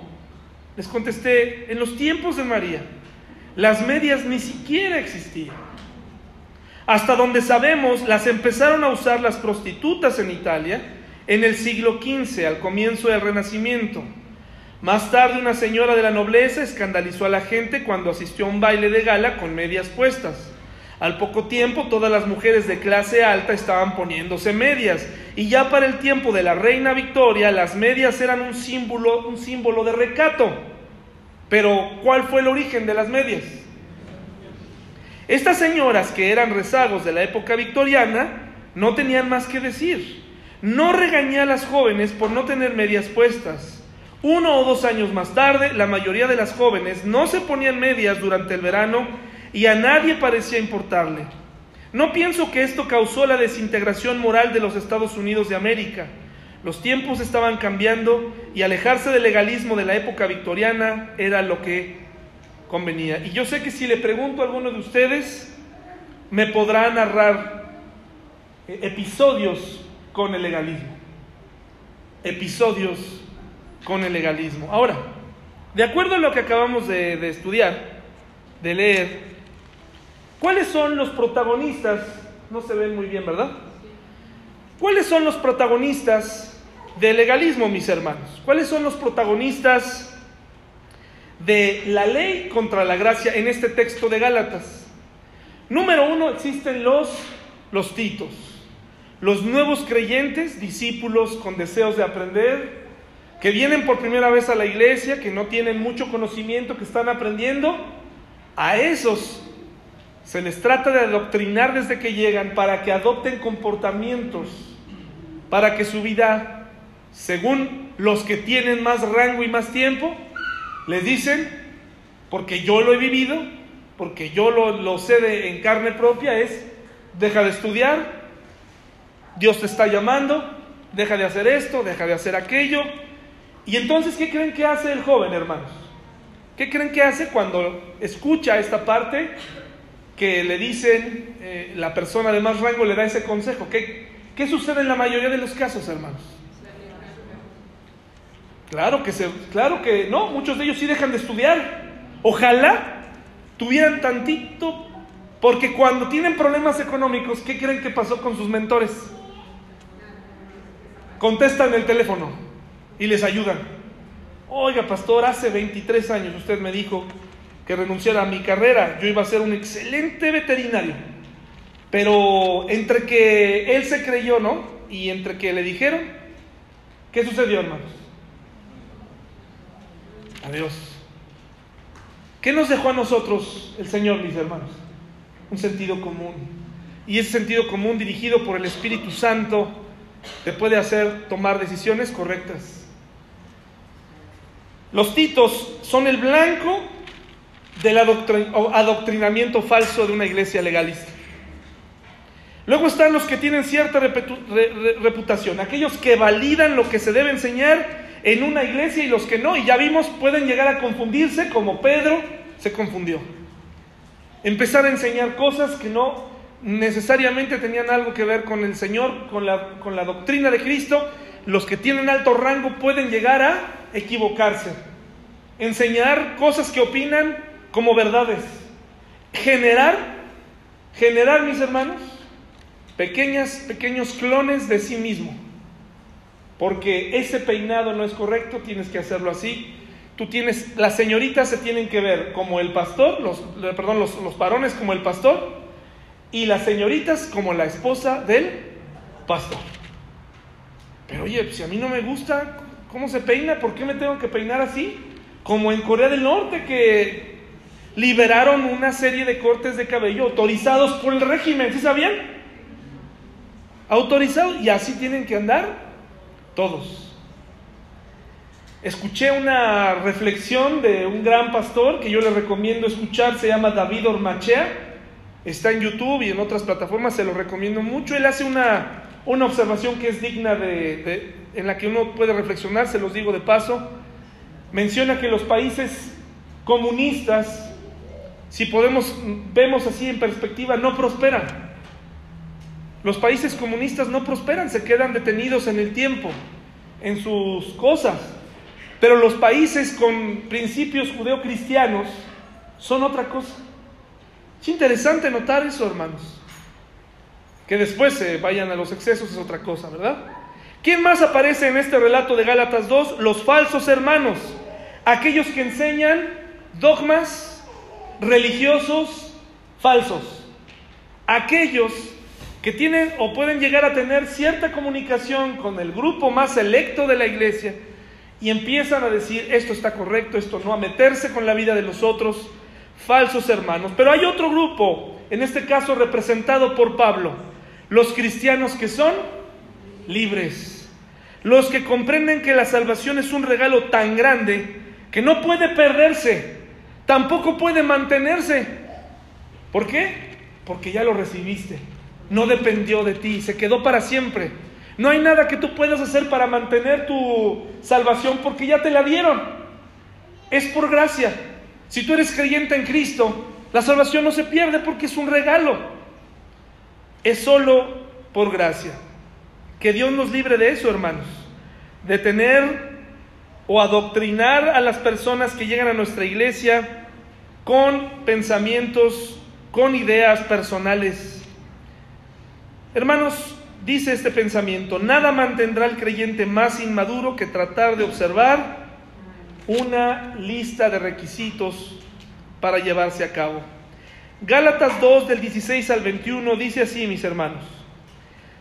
Les contesté, en los tiempos de María, las medias ni siquiera existían. Hasta donde sabemos, las empezaron a usar las prostitutas en Italia en el siglo XV, al comienzo del Renacimiento. Más tarde una señora de la nobleza escandalizó a la gente cuando asistió a un baile de gala con medias puestas. Al poco tiempo todas las mujeres de clase alta estaban poniéndose medias y ya para el tiempo de la reina Victoria las medias eran un símbolo, un símbolo de recato. Pero ¿cuál fue el origen de las medias? Estas señoras que eran rezagos de la época victoriana no tenían más que decir. No regañé a las jóvenes por no tener medias puestas. Uno o dos años más tarde, la mayoría de las jóvenes no se ponían medias durante el verano y a nadie parecía importarle. No pienso que esto causó la desintegración moral de los Estados Unidos de América. Los tiempos estaban cambiando y alejarse del legalismo de la época victoriana era lo que convenía. Y yo sé que si le pregunto a alguno de ustedes, me podrá narrar eh, episodios con el legalismo. Episodios con el legalismo. Ahora, de acuerdo a lo que acabamos de, de estudiar, de leer, ¿cuáles son los protagonistas? No se ven muy bien, ¿verdad? ¿Cuáles son los protagonistas del legalismo, mis hermanos? ¿Cuáles son los protagonistas de la ley contra la gracia en este texto de Gálatas. Número uno, existen los, los titos, los nuevos creyentes, discípulos con deseos de aprender, que vienen por primera vez a la iglesia, que no tienen mucho conocimiento, que están aprendiendo. A esos se les trata de adoctrinar desde que llegan para que adopten comportamientos, para que su vida, según los que tienen más rango y más tiempo, les dicen, porque yo lo he vivido, porque yo lo, sé de, en carne propia, es, deja de estudiar, Dios te está llamando, deja de hacer esto, deja de hacer aquello. Y entonces, ¿qué creen que hace el joven, hermanos? ¿Qué creen que hace cuando escucha esta parte que le dicen, eh, la persona de más rango le da ese consejo? ¿Qué, ¿Qué sucede en la mayoría de los casos, hermanos? Claro que, se, claro que no, muchos de ellos sí dejan de estudiar. Ojalá tuvieran tantito, porque cuando tienen problemas económicos, ¿qué creen que pasó con sus mentores? Contestan el teléfono y les ayudan. Oiga, pastor, hace 23 años usted me dijo que renunciara a mi carrera, yo iba a ser un excelente veterinario. Pero entre que él se creyó, ¿no? Y entre que le dijeron, ¿qué sucedió, hermanos? Adiós. ¿Qué nos dejó a nosotros el Señor, mis hermanos? Un sentido común. Y ese sentido común dirigido por el Espíritu Santo te puede hacer tomar decisiones correctas. Los titos son el blanco del adoctrinamiento falso de una iglesia legalista. Luego están los que tienen cierta reputación, aquellos que validan lo que se debe enseñar en una iglesia y los que no, y ya vimos, pueden llegar a confundirse como Pedro se confundió. Empezar a enseñar cosas que no necesariamente tenían algo que ver con el Señor, con la, con la doctrina de Cristo. Los que tienen alto rango pueden llegar a equivocarse. Enseñar cosas que opinan como verdades. Generar, generar, mis hermanos, pequeñas, pequeños clones de sí mismo. Porque ese peinado no es correcto, tienes que hacerlo así. Tú tienes, las señoritas se tienen que ver como el pastor, los, perdón, los, los varones como el pastor y las señoritas como la esposa del pastor. Pero oye, si a mí no me gusta cómo se peina, ¿por qué me tengo que peinar así? Como en Corea del Norte que liberaron una serie de cortes de cabello autorizados por el régimen, ¿sí sabían? Autorizados y así tienen que andar todos. Escuché una reflexión de un gran pastor que yo le recomiendo escuchar, se llama David Ormachea, está en YouTube y en otras plataformas, se lo recomiendo mucho. Él hace una, una observación que es digna de, en la que uno puede reflexionar, se los digo de paso. Menciona que los países comunistas si podemos, vemos así en perspectiva, no prosperan. Los países comunistas no prosperan, se quedan detenidos en el tiempo, en sus cosas. Pero los países con principios judeocristianos son otra cosa. Es interesante notar eso, hermanos. Que después se vayan a los excesos es otra cosa, ¿verdad? ¿Quién más aparece en este relato de Gálatas 2? Los falsos hermanos, aquellos que enseñan dogmas religiosos falsos. Aquellos que tienen o pueden llegar a tener cierta comunicación con el grupo más selecto de la iglesia y empiezan a decir esto está correcto, esto no, a meterse con la vida de los otros, falsos hermanos. Pero hay otro grupo, en este caso representado por Pablo, los cristianos que son libres, los que comprenden que la salvación es un regalo tan grande que no puede perderse tampoco puede mantenerse. ¿Por qué? Porque ya lo recibiste. No dependió de ti, se quedó para siempre. No hay nada que tú puedas hacer para mantener tu salvación porque ya te la dieron. Es por gracia. Si tú eres creyente en Cristo, la salvación no se pierde porque es un regalo. Es solo por gracia. Que Dios nos libre de eso, hermanos. De tener o adoctrinar a las personas que llegan a nuestra iglesia con pensamientos, con ideas personales. Hermanos, dice este pensamiento, nada mantendrá al creyente más inmaduro que tratar de observar una lista de requisitos para llevarse a cabo. Gálatas 2 del 16 al 21 dice así, mis hermanos,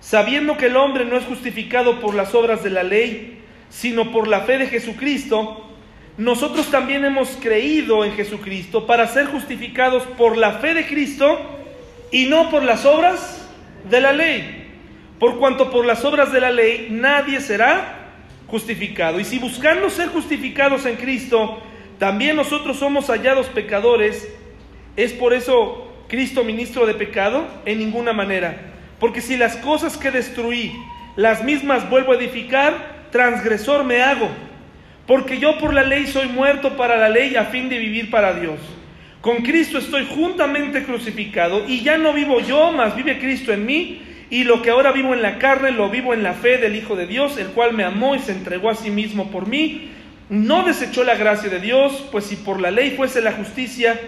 sabiendo que el hombre no es justificado por las obras de la ley, sino por la fe de Jesucristo, nosotros también hemos creído en Jesucristo para ser justificados por la fe de Cristo y no por las obras de la ley. Por cuanto por las obras de la ley nadie será justificado. Y si buscando ser justificados en Cristo, también nosotros somos hallados pecadores, ¿es por eso Cristo ministro de pecado? En ninguna manera. Porque si las cosas que destruí, las mismas vuelvo a edificar, transgresor me hago, porque yo por la ley soy muerto para la ley a fin de vivir para Dios. Con Cristo estoy juntamente crucificado y ya no vivo yo, mas vive Cristo en mí, y lo que ahora vivo en la carne lo vivo en la fe del Hijo de Dios, el cual me amó y se entregó a sí mismo por mí. No desechó la gracia de Dios, pues si por la ley fuese la justicia,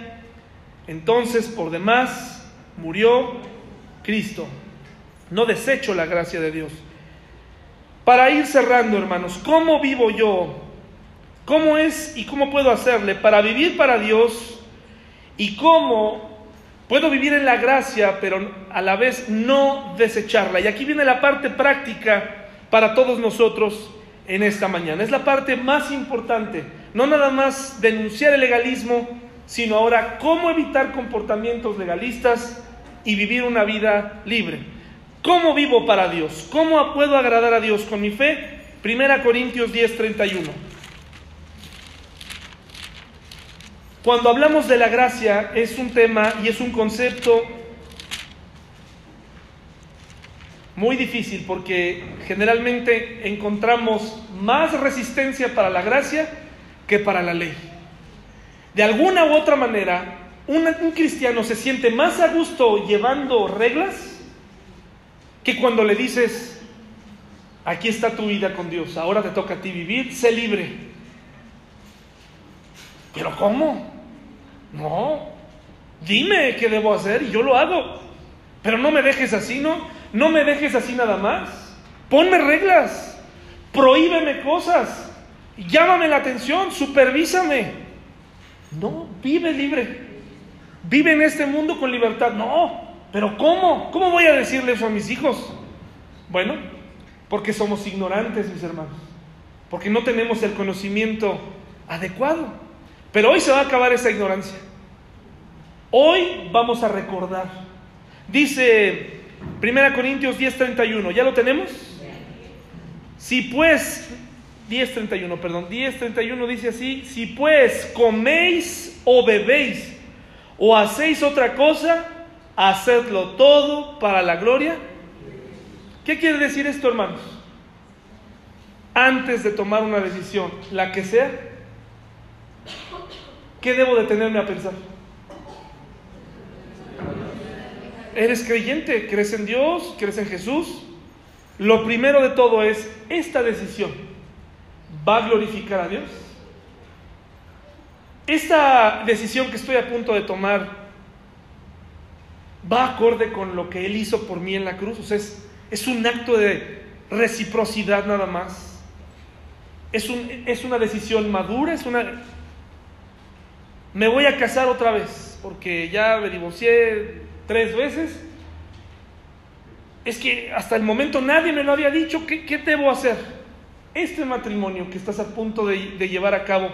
entonces por demás murió Cristo. No desecho la gracia de Dios. Para ir cerrando, hermanos, ¿cómo vivo yo ¿Cómo es y cómo puedo hacerle para vivir para Dios? ¿Y cómo puedo vivir en la gracia, pero a la vez no desecharla? Y aquí viene la parte práctica para todos nosotros en esta mañana. Es la parte más importante. No nada más denunciar el legalismo, sino ahora cómo evitar comportamientos legalistas y vivir una vida libre. ¿Cómo vivo para Dios? ¿Cómo puedo agradar a Dios con mi fe? Primera Corintios 10:31. Cuando hablamos de la gracia es un tema y es un concepto muy difícil porque generalmente encontramos más resistencia para la gracia que para la ley. De alguna u otra manera, un, cristiano se siente más a gusto llevando reglas que cuando le dices, aquí está tu vida con Dios, ahora te toca a ti vivir, sé libre. Pero ¿cómo? No, dime qué debo hacer y yo lo hago. Pero no me dejes así, ¿no? No me dejes así nada más. Ponme reglas, prohíbeme cosas, llámame la atención, supervísame. No, vive libre. Vive en este mundo con libertad. No, pero ¿cómo? ¿Cómo voy a decirle eso a mis hijos? Bueno, porque somos ignorantes, mis hermanos. Porque no tenemos el conocimiento adecuado. Pero hoy se va a acabar esa ignorancia. Hoy vamos a recordar. Dice 1 Corintios 10:31, ¿ya lo tenemos? Si pues, 10:31, perdón, 10:31 dice así, si pues coméis o bebéis o hacéis otra cosa, hacedlo todo para la gloria. ¿Qué quiere decir esto, hermanos? Antes de tomar una decisión, la que sea, ¿Qué debo detenerme a pensar? ¿Eres creyente? ¿Crees en Dios? ¿Crees en Jesús? Lo primero de todo es, esta decisión va a glorificar a Dios. Esta decisión que estoy a punto de tomar va acorde con lo que Él hizo por mí en la cruz. O sea, es, un acto de reciprocidad nada más. Es, un, es una decisión madura, es una me voy a casar otra vez, porque ya me divorcié tres veces. Es que hasta el momento nadie me lo había dicho, ¿qué, debo hacer? Este matrimonio que estás a punto de, de llevar a cabo,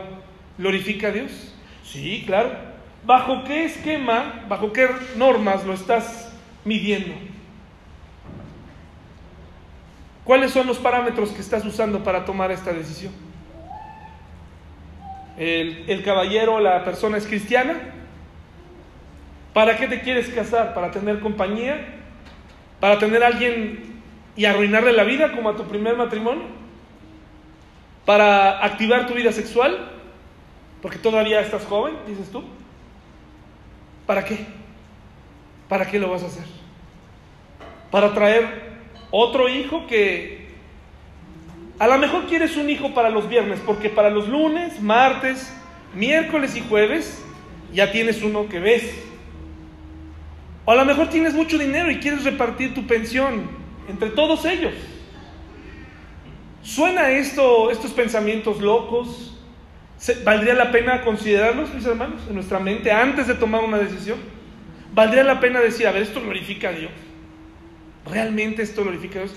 ¿glorifica a Dios? Sí, claro. ¿Bajo qué esquema, bajo qué normas lo estás midiendo? ¿Cuáles son los parámetros que estás usando para tomar esta decisión? el, caballero, la persona es cristiana. ¿Para qué te quieres casar? ¿Para tener compañía? ¿Para tener a alguien y arruinarle la vida como a tu primer matrimonio? ¿Para activar tu vida sexual? Porque todavía estás joven, dices tú. ¿Para qué? ¿Para qué lo vas a hacer? ¿Para traer otro hijo que a lo mejor quieres un hijo para los viernes, porque para los lunes, martes, miércoles y jueves ya tienes uno que ves. O a lo mejor tienes mucho dinero y quieres repartir tu pensión entre todos ellos. ¿Suena esto, estos pensamientos locos? ¿Valdría la pena considerarlos, mis hermanos, en nuestra mente antes de tomar una decisión? ¿Valdría la pena decir, a ver, esto glorifica a Dios? ¿Realmente esto glorifica a Dios?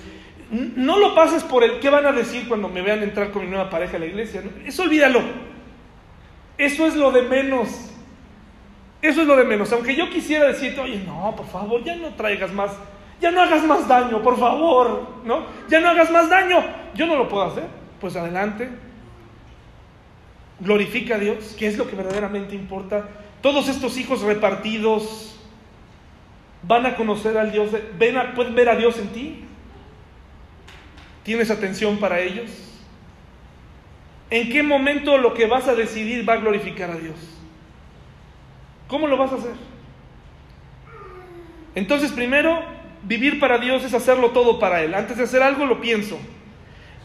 No lo pases por el qué van a decir cuando me vean entrar con mi nueva pareja a la iglesia. Eso olvídalo. Eso es lo de menos. Eso es lo de menos. Aunque yo quisiera decirte, oye, no, por favor, ya no traigas más, ya no hagas más daño, por favor, ¿no? Ya no hagas más daño. Yo no lo puedo hacer. Pues adelante. Glorifica a Dios, que es lo que verdaderamente importa. Todos estos hijos repartidos van a conocer al Dios, pueden ver a Dios en ti. ¿Tienes atención para ellos? ¿En qué momento lo que vas a decidir va a glorificar a Dios? ¿Cómo lo vas a hacer? Entonces, primero, vivir para Dios es hacerlo todo para Él. Antes de hacer algo, lo pienso.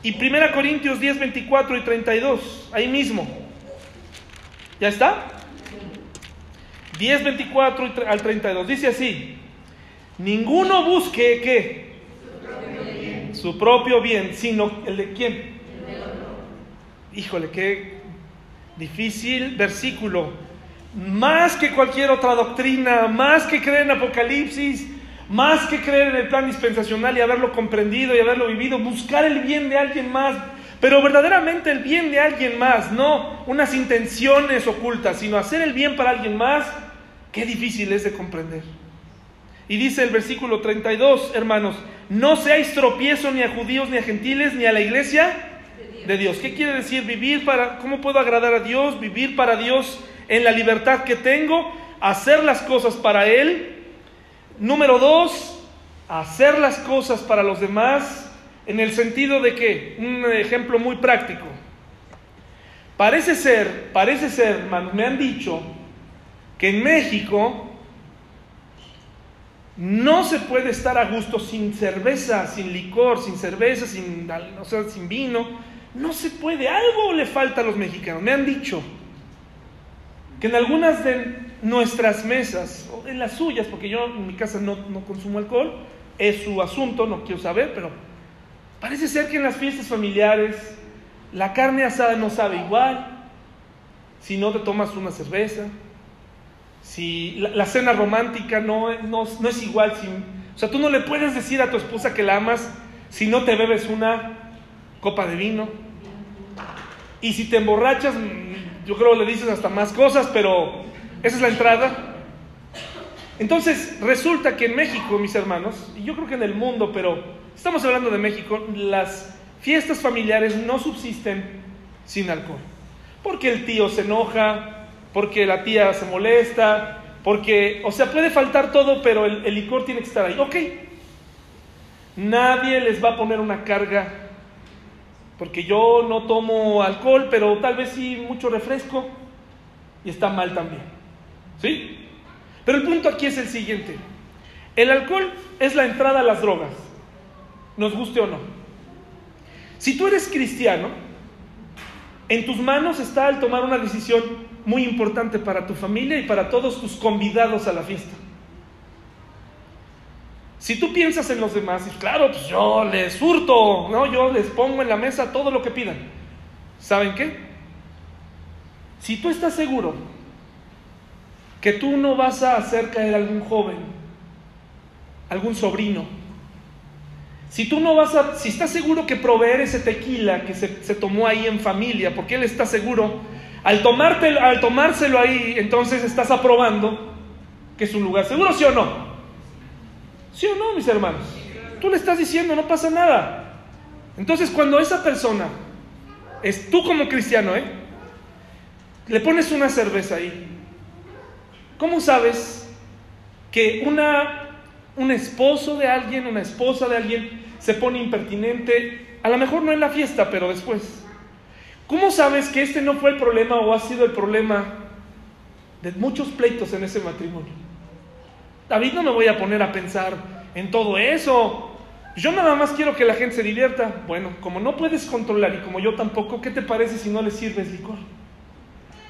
Y 1 Corintios 10, 24 y 32, ahí mismo. ¿Ya está? 10, 24 al 32. Dice así, ninguno busque qué su propio bien, sino el de quién. Híjole, qué difícil versículo. Más que cualquier otra doctrina, más que creer en Apocalipsis, más que creer en el plan dispensacional y haberlo comprendido y haberlo vivido, buscar el bien de alguien más, pero verdaderamente el bien de alguien más, no unas intenciones ocultas, sino hacer el bien para alguien más, qué difícil es de comprender. Y dice el versículo 32, hermanos, no seáis tropiezo ni a judíos, ni a gentiles, ni a la iglesia de Dios. ¿Qué quiere decir vivir para, cómo puedo agradar a Dios? Vivir para Dios en la libertad que tengo, hacer las cosas para Él. Número dos, hacer las cosas para los demás en el sentido de que, un ejemplo muy práctico, parece ser, parece ser, me han dicho que en México no se puede estar a gusto sin cerveza, sin licor, sin cerveza, sin, o sin vino. No se puede, algo le falta a los mexicanos. Me han dicho que en algunas de nuestras mesas, o en las suyas, porque yo en mi casa no, no consumo alcohol, es su asunto, no quiero saber, pero parece ser que en las fiestas familiares la carne asada no sabe igual si no te tomas una cerveza si la, cena romántica no, no, es igual, o sea, tú no le puedes decir a tu esposa que la amas si no te bebes una copa de vino. Y si te emborrachas, yo creo le dices hasta más cosas, pero esa es la entrada. Entonces, resulta que en México, mis hermanos, y yo creo que en el mundo, pero estamos hablando de México, las fiestas familiares no subsisten sin alcohol. Porque el tío se enoja, porque la tía se molesta, porque, o sea, puede faltar todo, pero el, licor tiene que estar ahí. Ok, nadie les va a poner una carga, porque yo no tomo alcohol, pero tal vez sí mucho refresco, y está mal también. ¿Sí? Pero el punto aquí es el siguiente. El alcohol es la entrada a las drogas, nos guste o no. Si tú eres cristiano, en tus manos está el tomar una decisión muy importante para tu familia y para todos tus convidados a la fiesta. Si tú piensas en los demás, y claro, pues yo les hurto, no, yo les pongo en la mesa todo lo que pidan. ¿Saben qué? Si tú estás seguro que tú no vas a hacer caer a algún joven, algún sobrino, si tú no vas a, si estás seguro que proveer ese tequila que se, se tomó ahí en familia, porque él está seguro al, tomarte, al tomárselo ahí, entonces estás aprobando que es un lugar seguro, ¿sí o no? ¿Sí o no, mis hermanos? Tú le estás diciendo, no pasa nada. Entonces, cuando esa persona, es tú como cristiano, ¿eh? Le pones una cerveza ahí. ¿Cómo sabes que una, un esposo de alguien, una esposa de alguien, se pone impertinente? A lo mejor no en la fiesta, pero después. ¿Cómo sabes que este no fue el problema o ha sido el problema de muchos pleitos en ese matrimonio? David, no me voy a poner a pensar en todo eso. Yo nada más quiero que la gente se divierta. Bueno, como no puedes controlar y como yo tampoco, ¿qué te parece si no le sirves licor?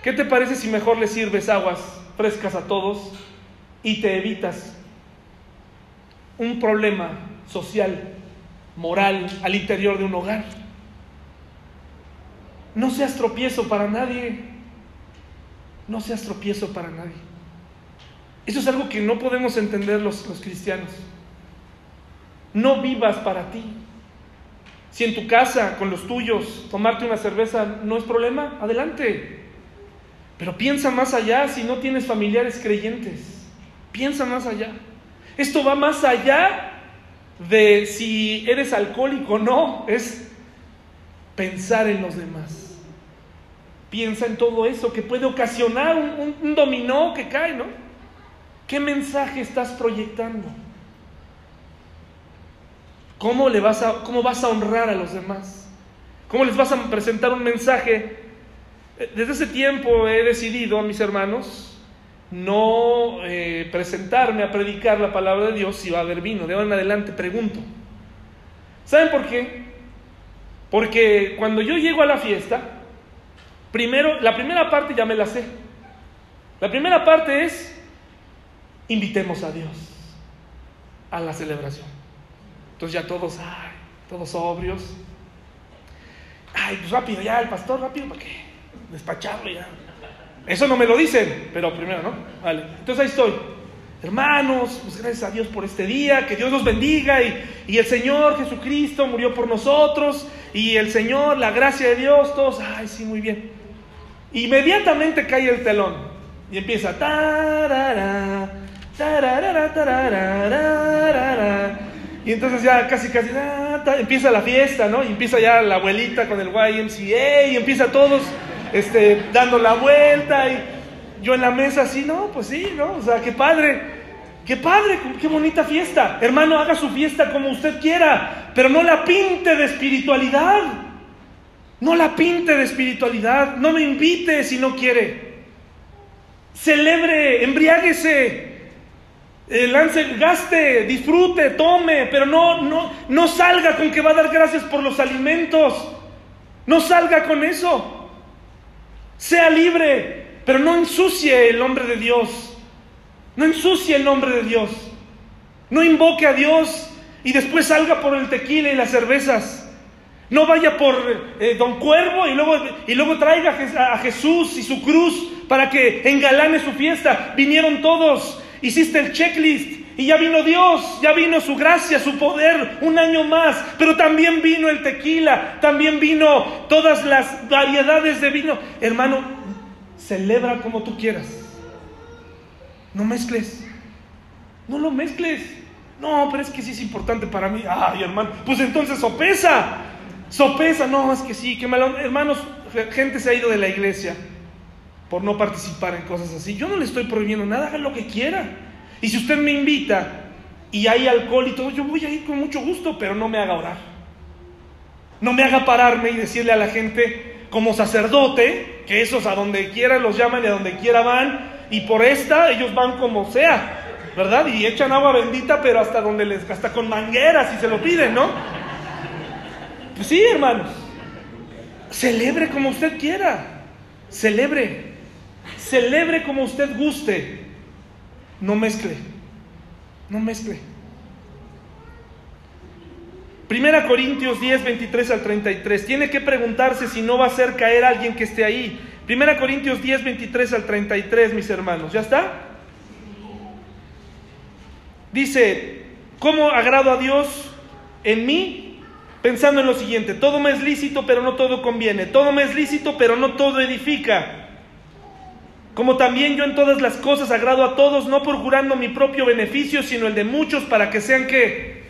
¿Qué te parece si mejor le sirves aguas frescas a todos y te evitas un problema social, moral al interior de un hogar? No seas tropiezo para nadie. No seas tropiezo para nadie. Eso es algo que no podemos entender los, cristianos. No vivas para ti. Si en tu casa, con los tuyos, tomarte una cerveza no es problema, adelante. Pero piensa más allá si no tienes familiares creyentes. Piensa más allá. Esto va más allá de si eres alcohólico o no. Es pensar en los demás. Piensa en todo eso que puede ocasionar un, dominó que cae, ¿no? ¿Qué mensaje estás proyectando? ¿Cómo, le vas a, ¿Cómo vas a honrar a los demás? ¿Cómo les vas a presentar un mensaje? Desde ese tiempo he decidido, mis hermanos, no eh, presentarme a predicar la palabra de Dios si va a haber vino. De ahora en adelante pregunto. ¿Saben por qué? Porque cuando yo llego a la fiesta, Primero, la primera parte ya me la sé. La primera parte es, invitemos a Dios a la celebración. Entonces ya todos, todos sobrios. Ay, pues rápido, ya el pastor, rápido, ¿para qué? despacharlo ya. Eso no me lo dicen, pero primero, ¿no? Vale. Entonces ahí estoy. Hermanos, pues gracias a Dios por este día, que Dios los bendiga y, y, el Señor Jesucristo murió por nosotros y el Señor, la gracia de Dios, todos, ay, sí, muy bien. Inmediatamente cae el telón y empieza, tarara, y entonces ya casi, casi, empieza la fiesta, ¿no? Y empieza ya la abuelita con el YMCA y empieza todos este, dando la vuelta y yo en la mesa así, no, pues sí, ¿no? O sea, qué padre, qué padre, qué bonita fiesta. Hermano, haga su fiesta como usted quiera, pero no la pinte de espiritualidad. No la pinte de espiritualidad. No me invite si no quiere. Celebre, embriáguese. Eh, lance, gaste, disfrute, tome, pero no, no, no salga con que va a dar gracias por los alimentos. No salga con eso. Sea libre, pero no ensucie el nombre de Dios. No ensucie el nombre de Dios. No invoque a Dios y después salga por el tequila y las cervezas. No vaya por eh, Don Cuervo y luego, y luego traiga a Jesús y su cruz para que engalane su fiesta. Vinieron todos Hiciste el checklist y ya vino Dios, ya vino su gracia, su poder, un año más, pero también vino el tequila, también vino todas las variedades de vino. Hermano, celebra como tú quieras. No mezcles. No lo mezcles. No, pero es que sí es importante para mí. Ay, hermano, pues entonces sopesa. Sopesa, no, es que sí, que malo. Hermanos, gente se ha ido de la iglesia por no participar en cosas así. Yo no le estoy prohibiendo nada, haga lo que quiera. Y si usted me invita y hay alcohol y todo, yo voy a ir con mucho gusto, pero no me haga orar. No me haga pararme y decirle a la gente como sacerdote, que esos a donde quiera los llaman y a donde quiera van, y por esta ellos van como sea, ¿verdad? Y echan agua bendita, pero hasta donde les, hasta con mangueras y se lo piden, ¿no? Pues sí, hermanos. Celebre como usted quiera. Celebre. Celebre como usted guste. No mezcle. No mezcle. Primera Corintios 10, 23 al 33. Tiene que preguntarse si no va a hacer caer alguien que esté ahí. Primera Corintios 10, 23 al 33, mis hermanos. ¿Ya está? Dice, ¿cómo agrado a Dios en mí? Pensando en lo siguiente, todo me es lícito, pero no todo conviene. Todo me es lícito, pero no todo edifica. Como también yo en todas las cosas agrado a todos, no procurando mi propio beneficio, sino el de muchos para que sean que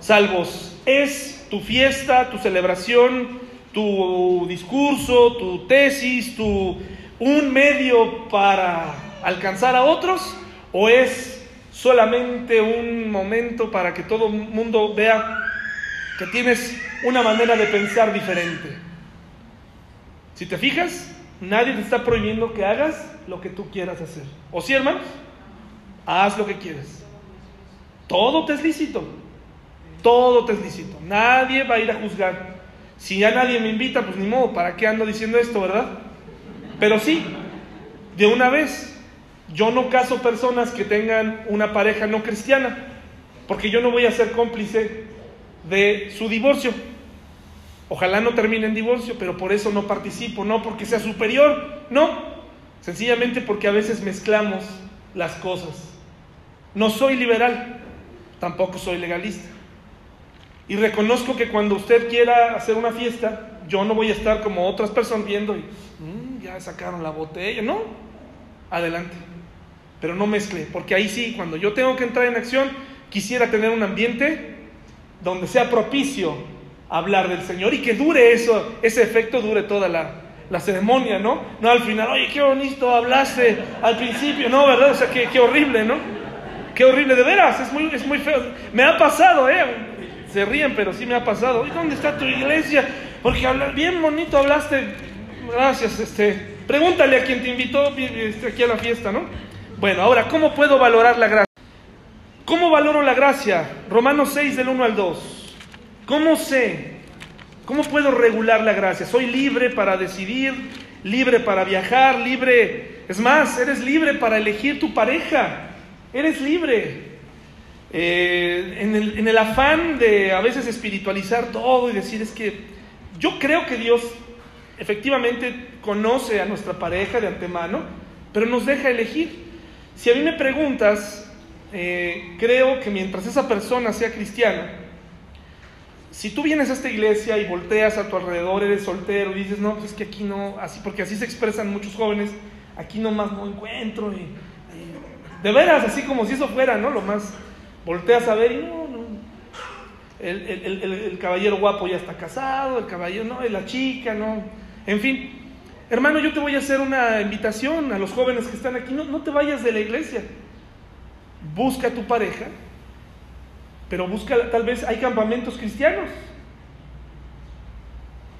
salvos. Es tu fiesta, tu celebración, tu discurso, tu tesis, tu un medio para alcanzar a otros o es solamente un momento para que todo el mundo vea que tienes una manera de pensar diferente. Si te fijas, nadie te está prohibiendo que hagas lo que tú quieras hacer. ¿O sí, hermanos? Haz lo que quieras. Todo te es lícito. Todo te es lícito. Nadie va a ir a juzgar. Si ya nadie me invita, pues ni modo, ¿para qué ando diciendo esto, verdad? Pero sí, de una vez, yo no caso personas que tengan una pareja no cristiana, porque yo no voy a ser cómplice de su divorcio. Ojalá no termine en divorcio, pero por eso no participo, no porque sea superior, no, Sencillamente porque a veces mezclamos las cosas. No soy liberal, tampoco soy legalista. Y reconozco que cuando usted quiera hacer una fiesta, yo no voy a estar como otras personas viendo y mm, ya sacaron la botella. No, adelante. Pero no mezcle, porque ahí sí, cuando yo tengo que entrar en acción, quisiera tener un ambiente donde sea propicio hablar del Señor y que dure eso, ese efecto dure toda la, la ceremonia, ¿no? No al final, oye, qué bonito hablaste al principio, ¿no? ¿Verdad? O sea, qué, horrible, ¿no? Qué horrible, de veras, es muy, es muy feo. Me ha pasado, ¿eh? Se ríen, pero sí me ha pasado. ¿Y dónde está tu iglesia? Porque bien bonito hablaste. Gracias, este. Pregúntale a quien te invitó este, aquí a la fiesta, ¿no? Bueno, ahora, ¿cómo puedo valorar la gracia? ¿Cómo valoro la gracia? Romanos 6 del 1 al 2. ¿Cómo sé ¿Cómo puedo regular la gracia? Soy libre para decidir, libre para viajar, libre... Es más, eres libre para elegir tu pareja. Eres libre. Eh, en, el, en el afán de a veces espiritualizar todo y decir es que yo creo que Dios efectivamente conoce a nuestra pareja de antemano, pero nos deja elegir. Si a mí me preguntas, eh, creo que mientras esa persona sea cristiana, si tú vienes a esta iglesia y volteas a tu alrededor, eres soltero y dices, no, pues es que aquí no, así, porque así se expresan muchos jóvenes, aquí nomás no encuentro, y, de veras, así como si eso fuera, ¿no? Lo más, volteas a ver y no, no, el, el, caballero guapo ya está casado, el caballero, no, la chica, no, en fin. Hermano, yo te voy a hacer una invitación a los jóvenes que están aquí, no, no te vayas de la iglesia, busca a tu pareja, pero busca, tal vez hay campamentos cristianos.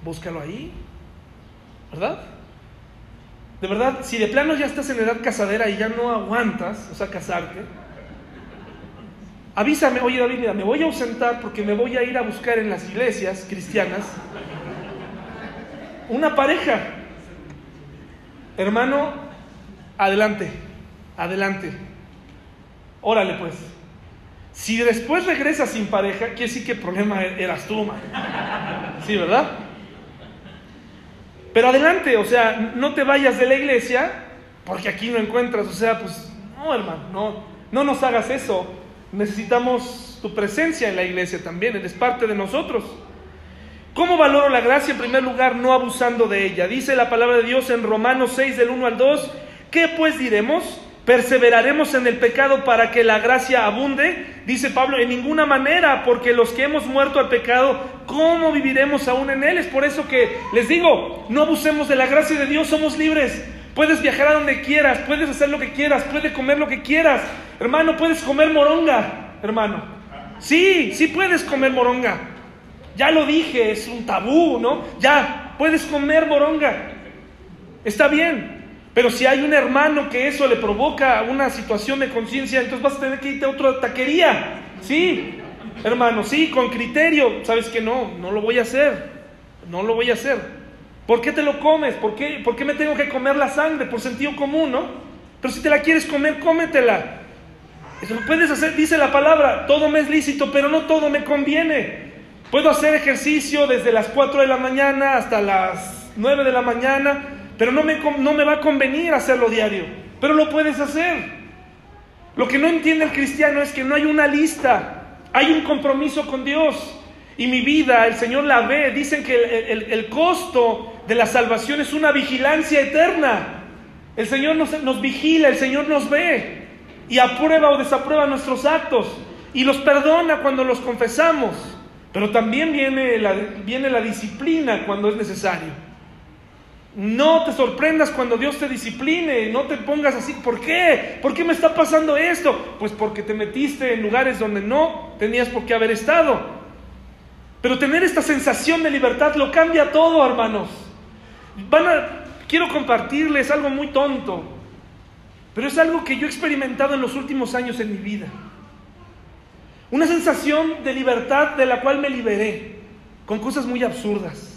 Búscalo ahí. ¿Verdad? De verdad, si de plano ya estás en edad casadera y ya no aguantas, o sea, casarte, avísame, oye David, mira, me voy a ausentar porque me voy a ir a buscar en las iglesias cristianas una pareja. Hermano, adelante, adelante. Órale pues. Si después regresas sin pareja, quiere decir que problema eras tú, man. Sí, ¿verdad? Pero adelante, o sea, no te vayas de la iglesia porque aquí no encuentras, o sea, pues no, hermano, no, no nos hagas eso. Necesitamos tu presencia en la iglesia también, eres parte de nosotros. ¿Cómo valoro la gracia? En primer lugar, no abusando de ella. Dice la palabra de Dios en Romanos 6 del 1 al 2, ¿qué pues diremos? ¿Perseveraremos en el pecado para que la gracia abunde? Dice Pablo, en ninguna manera, porque los que hemos muerto al pecado, ¿cómo viviremos aún en él? Es por eso que les digo, no abusemos de la gracia de Dios, somos libres. Puedes viajar a donde quieras, puedes hacer lo que quieras, puedes comer lo que quieras. Hermano, puedes comer moronga, hermano. Sí, sí puedes comer moronga. Ya lo dije, es un tabú, ¿no? Ya, puedes comer moronga. Está bien, pero si hay un hermano que eso le provoca una situación de conciencia, entonces vas a tener que irte a otra taquería. Sí, hermano, sí, con criterio. ¿Sabes que no? No lo voy a hacer. No lo voy a hacer. ¿Por qué te lo comes? ¿Por qué, ¿Por qué me tengo que comer la sangre? Por sentido común, ¿no? Pero si te la quieres comer, cómetela. Eso lo puedes hacer, dice la palabra, todo me es lícito, pero no todo me conviene. Puedo hacer ejercicio desde las 4 de la mañana hasta las 9 de la mañana pero no me, no me va a convenir hacerlo diario, pero lo puedes hacer. Lo que no entiende el cristiano es que no hay una lista, hay un compromiso con Dios. Y mi vida, el Señor la ve. Dicen que el, costo de la salvación es una vigilancia eterna. El Señor nos, vigila, el Señor nos ve y aprueba o desaprueba nuestros actos y los perdona cuando los confesamos. Pero también viene la disciplina cuando es necesario. No te sorprendas cuando Dios te discipline, no te pongas así, ¿por qué? ¿Por qué me está pasando esto? Pues porque te metiste en lugares donde no tenías por qué haber estado. Pero tener esta sensación de libertad lo cambia todo, hermanos. Van a, quiero compartirles algo muy tonto, pero es algo que yo he experimentado en los últimos años en mi vida. Una sensación de libertad de la cual me liberé con cosas muy absurdas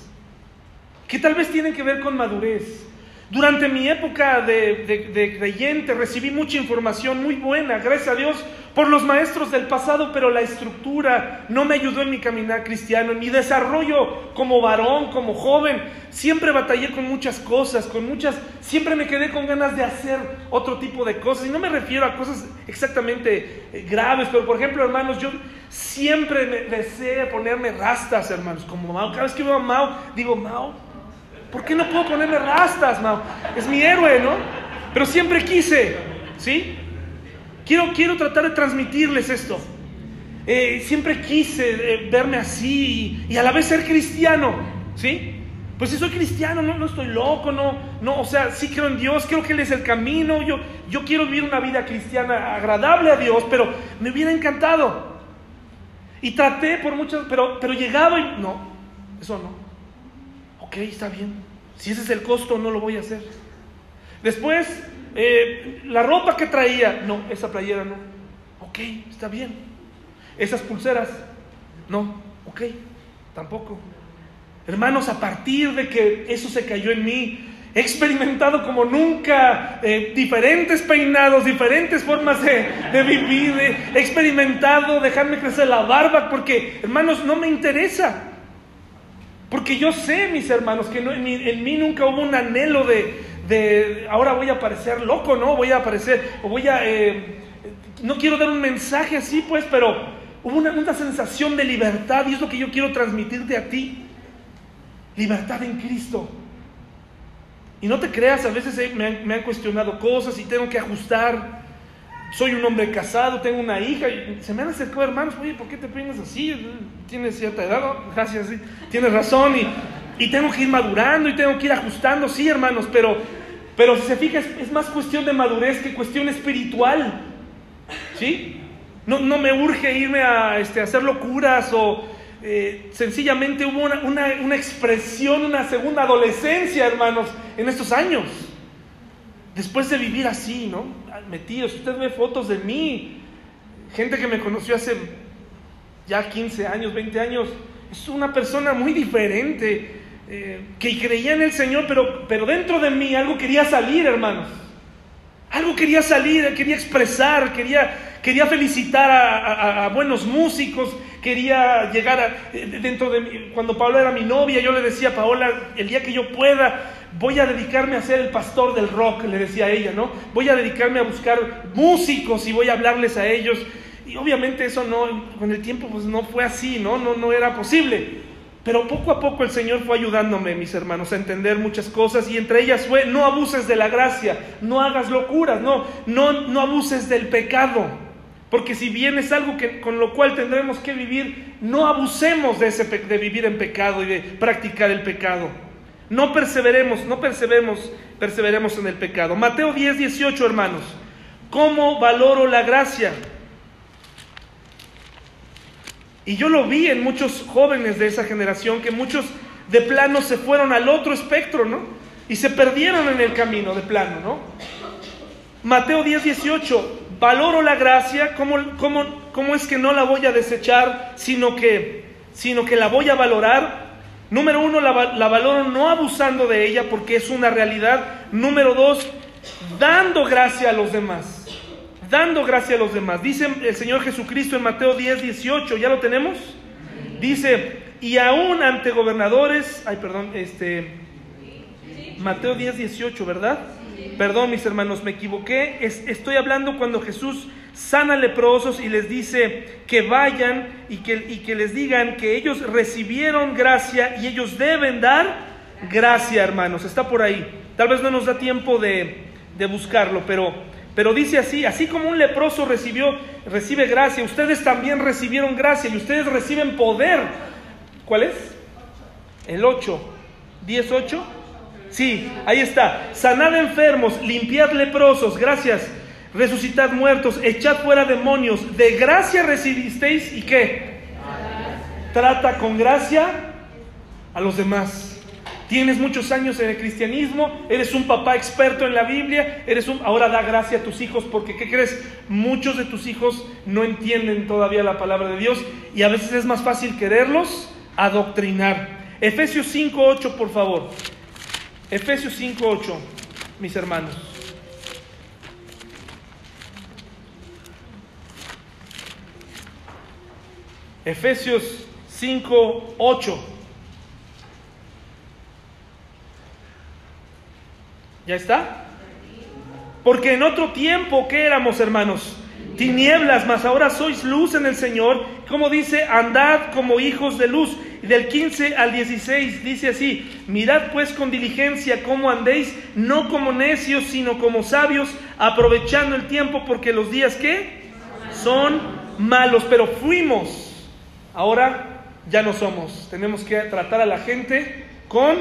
que tal vez tienen que ver con madurez. Durante mi época de, creyente recibí mucha información muy buena, gracias a Dios, por los maestros del pasado, pero la estructura no me ayudó en mi caminar cristiano, en mi desarrollo como varón, como joven. Siempre batallé con muchas cosas, con muchas, siempre me quedé con ganas de hacer otro tipo de cosas. Y no me refiero a cosas exactamente eh, graves, pero por ejemplo, hermanos, yo siempre deseé ponerme rastas, hermanos, como Mao. Cada vez que veo a Mao, digo, Mao, ¿Por qué no puedo ponerme rastas, Mao? Es mi héroe, ¿no? Pero siempre quise, ¿sí? Quiero, quiero tratar de transmitirles esto. Eh, siempre quise eh, verme así y, a la vez ser cristiano, ¿sí? Pues si soy cristiano, no, no estoy loco, no, no, o sea, sí creo en Dios, creo que Él es el camino, yo, yo quiero vivir una vida cristiana agradable a Dios, pero me hubiera encantado. Y traté por muchas, pero, pero llegaba y no, eso no. Ok, está bien. Si ese es el costo, no lo voy a hacer. Después, eh, la ropa que traía, no, esa playera no. Ok, está bien. Esas pulseras, no, ok, tampoco. Hermanos, a partir de que eso se cayó en mí, he experimentado como nunca eh, diferentes peinados, diferentes formas de, de vivir. He experimentado dejarme crecer la barba porque, hermanos, no me interesa. Porque yo sé, mis hermanos, que en, mí, nunca hubo un anhelo de, ahora voy a parecer loco, ¿no? Voy a aparecer, o voy a... Eh, no quiero dar un mensaje así, pues, pero hubo una, sensación de libertad y es lo que yo quiero transmitirte a ti. Libertad en Cristo. Y no te creas, a veces eh, me han, cuestionado cosas y tengo que ajustar. Soy un hombre casado, tengo una hija. Y se me han acercado hermanos, oye, ¿por qué te pegas así? Tienes cierta edad, gracias, tienes razón. Y, tengo que ir madurando y tengo que ir ajustando, sí, hermanos, pero, pero si se fija, es, más cuestión de madurez que cuestión espiritual. ¿Sí? No, no me urge irme a, este, hacer locuras o eh, sencillamente hubo una, expresión, una segunda adolescencia, hermanos, en estos años. Después de vivir así, ¿no? Metidos, usted ve fotos de mí, gente que me conoció hace ya 15 años, 20 años, es una persona muy diferente, eh, que creía en el Señor, pero, pero dentro de mí algo quería salir, hermanos. Algo quería salir, quería expresar, quería, quería felicitar a buenos músicos, quería llegar a, dentro de cuando Paola era mi novia, yo le decía a Paola, el día que yo pueda, voy a dedicarme a ser el pastor del rock, le decía a ella, ¿no? Voy a dedicarme a buscar músicos y voy a hablarles a ellos. Y obviamente eso no, con el tiempo pues no fue así, ¿no? No, no era posible. Pero poco a poco el Señor fue ayudándome, mis hermanos, a entender muchas cosas y entre ellas fue, no abuses de la gracia, no hagas locuras, no, no, no abuses del pecado. Porque si bien es algo que, con lo cual tendremos que vivir, no abusemos de, ese, de vivir en pecado y de practicar el pecado. No perseveremos, no perseveremos, perseveremos en el pecado. Mateo 10, 18, hermanos. ¿Cómo valoro la gracia? Y yo lo vi en muchos jóvenes de esa generación, que muchos de plano se fueron al otro espectro, ¿no? Y se perdieron en el camino de plano, ¿no? Mateo 10, 18 valoro la gracia, ¿cómo, cómo, es que no la voy a desechar, sino que, sino que la voy a valorar? Número uno, la, la valoro no abusando de ella porque es una realidad. Número dos, dando gracia a los demás. Dando gracia a los demás. Dice el Señor Jesucristo en Mateo 10, 18, ¿ya lo tenemos? Dice, y aún ante gobernadores, ay, perdón, este, Mateo 10, 18, ¿verdad? Perdón, mis hermanos, me equivoqué. estoy hablando cuando Jesús sana leprosos y les dice que vayan y que, y que les digan que ellos recibieron gracia y ellos deben dar gracia, hermanos. Está por ahí. Tal vez no nos da tiempo de, de buscarlo, pero, pero dice así, así como un leproso recibió, recibe gracia, ustedes también recibieron gracia y ustedes reciben poder. ¿Cuál es? El 8. ¿10, 8? Sí, ahí está. Sanad enfermos, limpiad leprosos, gracias. Resucitad muertos, echad fuera demonios. De gracia recibisteis y qué? Trata con gracia a los demás. Tienes muchos años en el cristianismo, eres un papá experto en la Biblia, eres un ahora da gracia a tus hijos porque ¿qué crees? Muchos de tus hijos no entienden todavía la palabra de Dios y a veces es más fácil quererlos adoctrinar. Efesios 5:8, por favor. Efesios 5:8, mis hermanos. Efesios 5:8. ¿Ya está? Porque en otro tiempo, ¿qué éramos, hermanos? Tinieblas, mas ahora sois luz en el Señor. Como dice, andad como hijos de luz del 15 al 16 dice así, mirad pues con diligencia cómo andéis, no como necios, sino como sabios, aprovechando el tiempo, porque los días que son malos, pero fuimos, ahora ya no somos. Tenemos que tratar a la gente con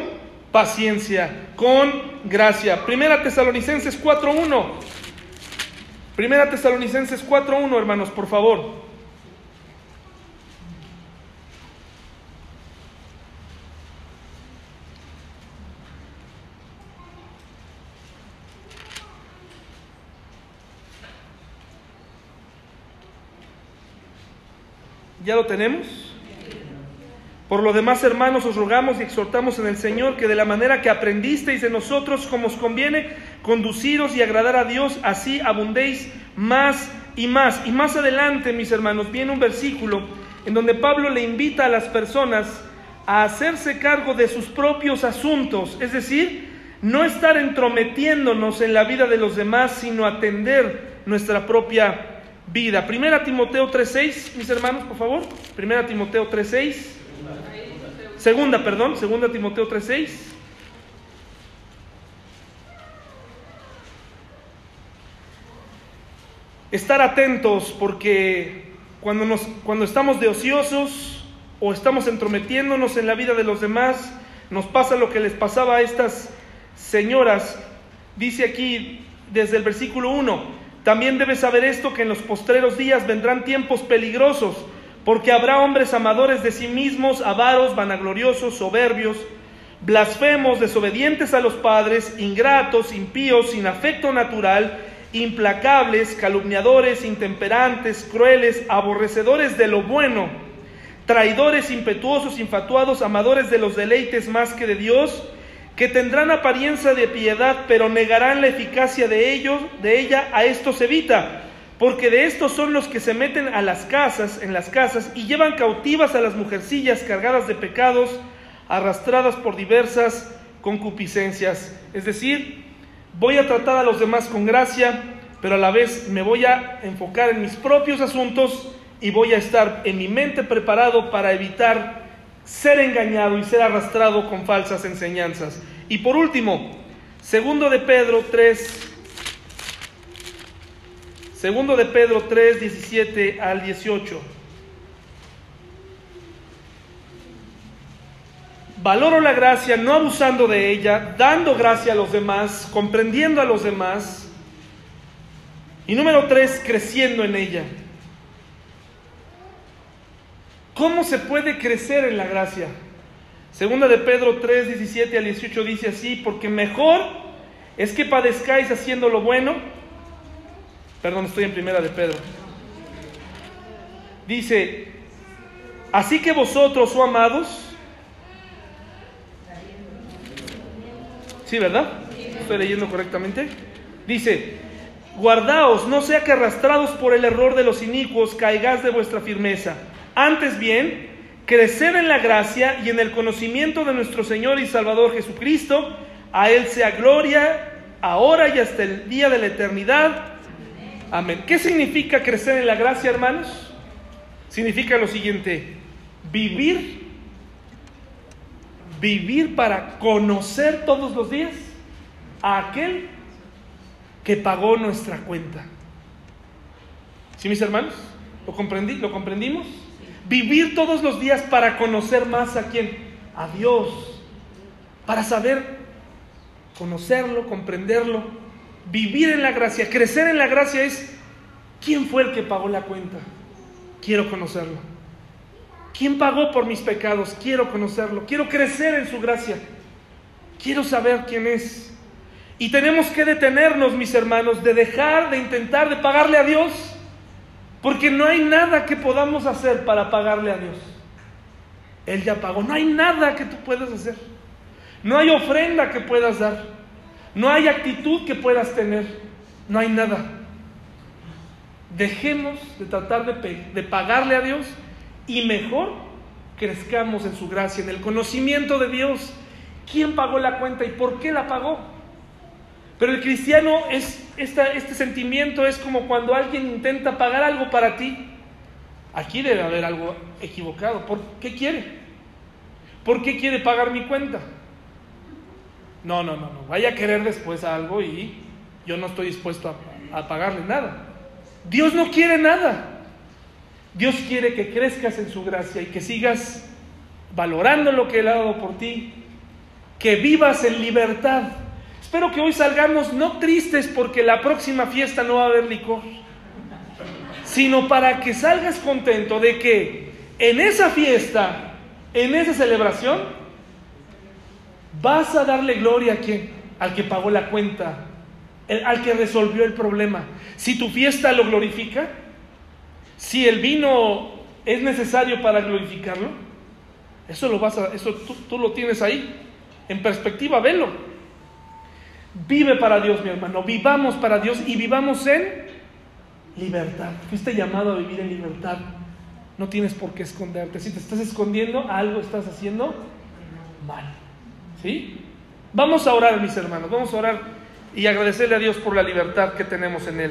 paciencia, con gracia. Primera Tesalonicenses 4.1. Primera Tesalonicenses 4.1, hermanos, por favor. ¿Ya lo tenemos? Por lo demás, hermanos, os rogamos y exhortamos en el Señor que de la manera que aprendisteis de nosotros como os conviene, conduciros y agradar a Dios, así abundéis más y más. Y más adelante, mis hermanos, viene un versículo en donde Pablo le invita a las personas a hacerse cargo de sus propios asuntos, es decir, no estar entrometiéndonos en la vida de los demás, sino atender nuestra propia vida. Primera Timoteo 3:6, mis hermanos, por favor. Primera Timoteo 3:6. Segunda, perdón, segunda Timoteo 3:6. Estar atentos porque cuando, nos, cuando estamos de ociosos o estamos entrometiéndonos en la vida de los demás, nos pasa lo que les pasaba a estas señoras. Dice aquí desde el versículo 1, también debes saber esto, que en los postreros días vendrán tiempos peligrosos, porque habrá hombres amadores de sí mismos, avaros, vanagloriosos, soberbios, blasfemos, desobedientes a los padres, ingratos, impíos, sin afecto natural, implacables, calumniadores, intemperantes, crueles, aborrecedores de lo bueno, traidores, impetuosos, infatuados, amadores de los deleites más que de Dios, que tendrán apariencia de piedad, pero negarán la eficacia de ellos, de ella, a estos evita, porque de estos son los que se meten a las casas, en las casas, y llevan cautivas a las mujercillas cargadas de pecados, arrastradas por diversas concupiscencias. Es decir, voy a tratar a los demás con gracia, pero a la vez me voy a enfocar en mis propios asuntos y voy a estar en mi mente preparado para evitar ser engañado y ser arrastrado con falsas enseñanzas. Y por último, segundo de Pedro 3, segundo de Pedro 3, 17 al 18. Valoro la gracia no abusando de ella, dando gracia a los demás, comprendiendo a los demás. Y número tres, creciendo en ella. ¿Cómo se puede crecer en la gracia? Segunda de Pedro 3, 17 al 18 dice así, porque mejor es que padezcáis haciendo lo bueno. Perdón, estoy en primera de Pedro. Dice, así que vosotros, oh amados, ¿Sí, verdad? ¿Estoy leyendo correctamente? Dice, guardaos, no sea que arrastrados por el error de los inicuos caigáis de vuestra firmeza. Antes bien, crecer en la gracia y en el conocimiento de nuestro Señor y Salvador Jesucristo. A Él sea gloria, ahora y hasta el día de la eternidad. Amén. ¿Qué significa crecer en la gracia, hermanos? Significa lo siguiente, vivir vivir para conocer todos los días a aquel que pagó nuestra cuenta. ¿Sí, mis hermanos? ¿Lo, comprendí, ¿Lo comprendimos? Vivir todos los días para conocer más a quién? A Dios. Para saber conocerlo, comprenderlo. Vivir en la gracia, crecer en la gracia es quién fue el que pagó la cuenta. Quiero conocerlo. ¿Quién pagó por mis pecados? Quiero conocerlo, quiero crecer en su gracia, quiero saber quién es. Y tenemos que detenernos, mis hermanos, de dejar de intentar de pagarle a Dios, porque no hay nada que podamos hacer para pagarle a Dios. Él ya pagó, no hay nada que tú puedas hacer, no hay ofrenda que puedas dar, no hay actitud que puedas tener, no hay nada. Dejemos de tratar de, pagarle a Dios y mejor crezcamos en su gracia, en el conocimiento de Dios. ¿Quién pagó la cuenta y por qué la pagó? Pero el cristiano es este sentimiento es como cuando alguien intenta pagar algo para ti. Aquí debe haber algo equivocado. ¿Por qué quiere? ¿Por qué quiere pagar mi cuenta? No, no, no, no. Vaya a querer después algo y yo no estoy dispuesto a, pagarle nada. Dios no quiere nada. Dios quiere que crezcas en su gracia y que sigas valorando lo que Él ha dado por ti, que vivas en libertad. Espero que hoy salgamos no tristes porque la próxima fiesta no va a haber licor, sino para que salgas contento de que en esa fiesta, en esa celebración, vas a darle gloria a quien, al que pagó la cuenta, al que resolvió el problema. Si tu fiesta lo glorifica, si el vino es necesario para glorificarlo, eso lo vas a, eso tú, lo tienes ahí, en perspectiva, velo. Vive para Dios, mi hermano, vivamos para Dios y vivamos en libertad. Fuiste llamado a vivir en libertad. no tienes por qué esconderte. Si te estás escondiendo, algo estás haciendo mal. Vamos a orar, mis hermanos, vamos a orar y agradecerle a Dios por la libertad que tenemos en Él.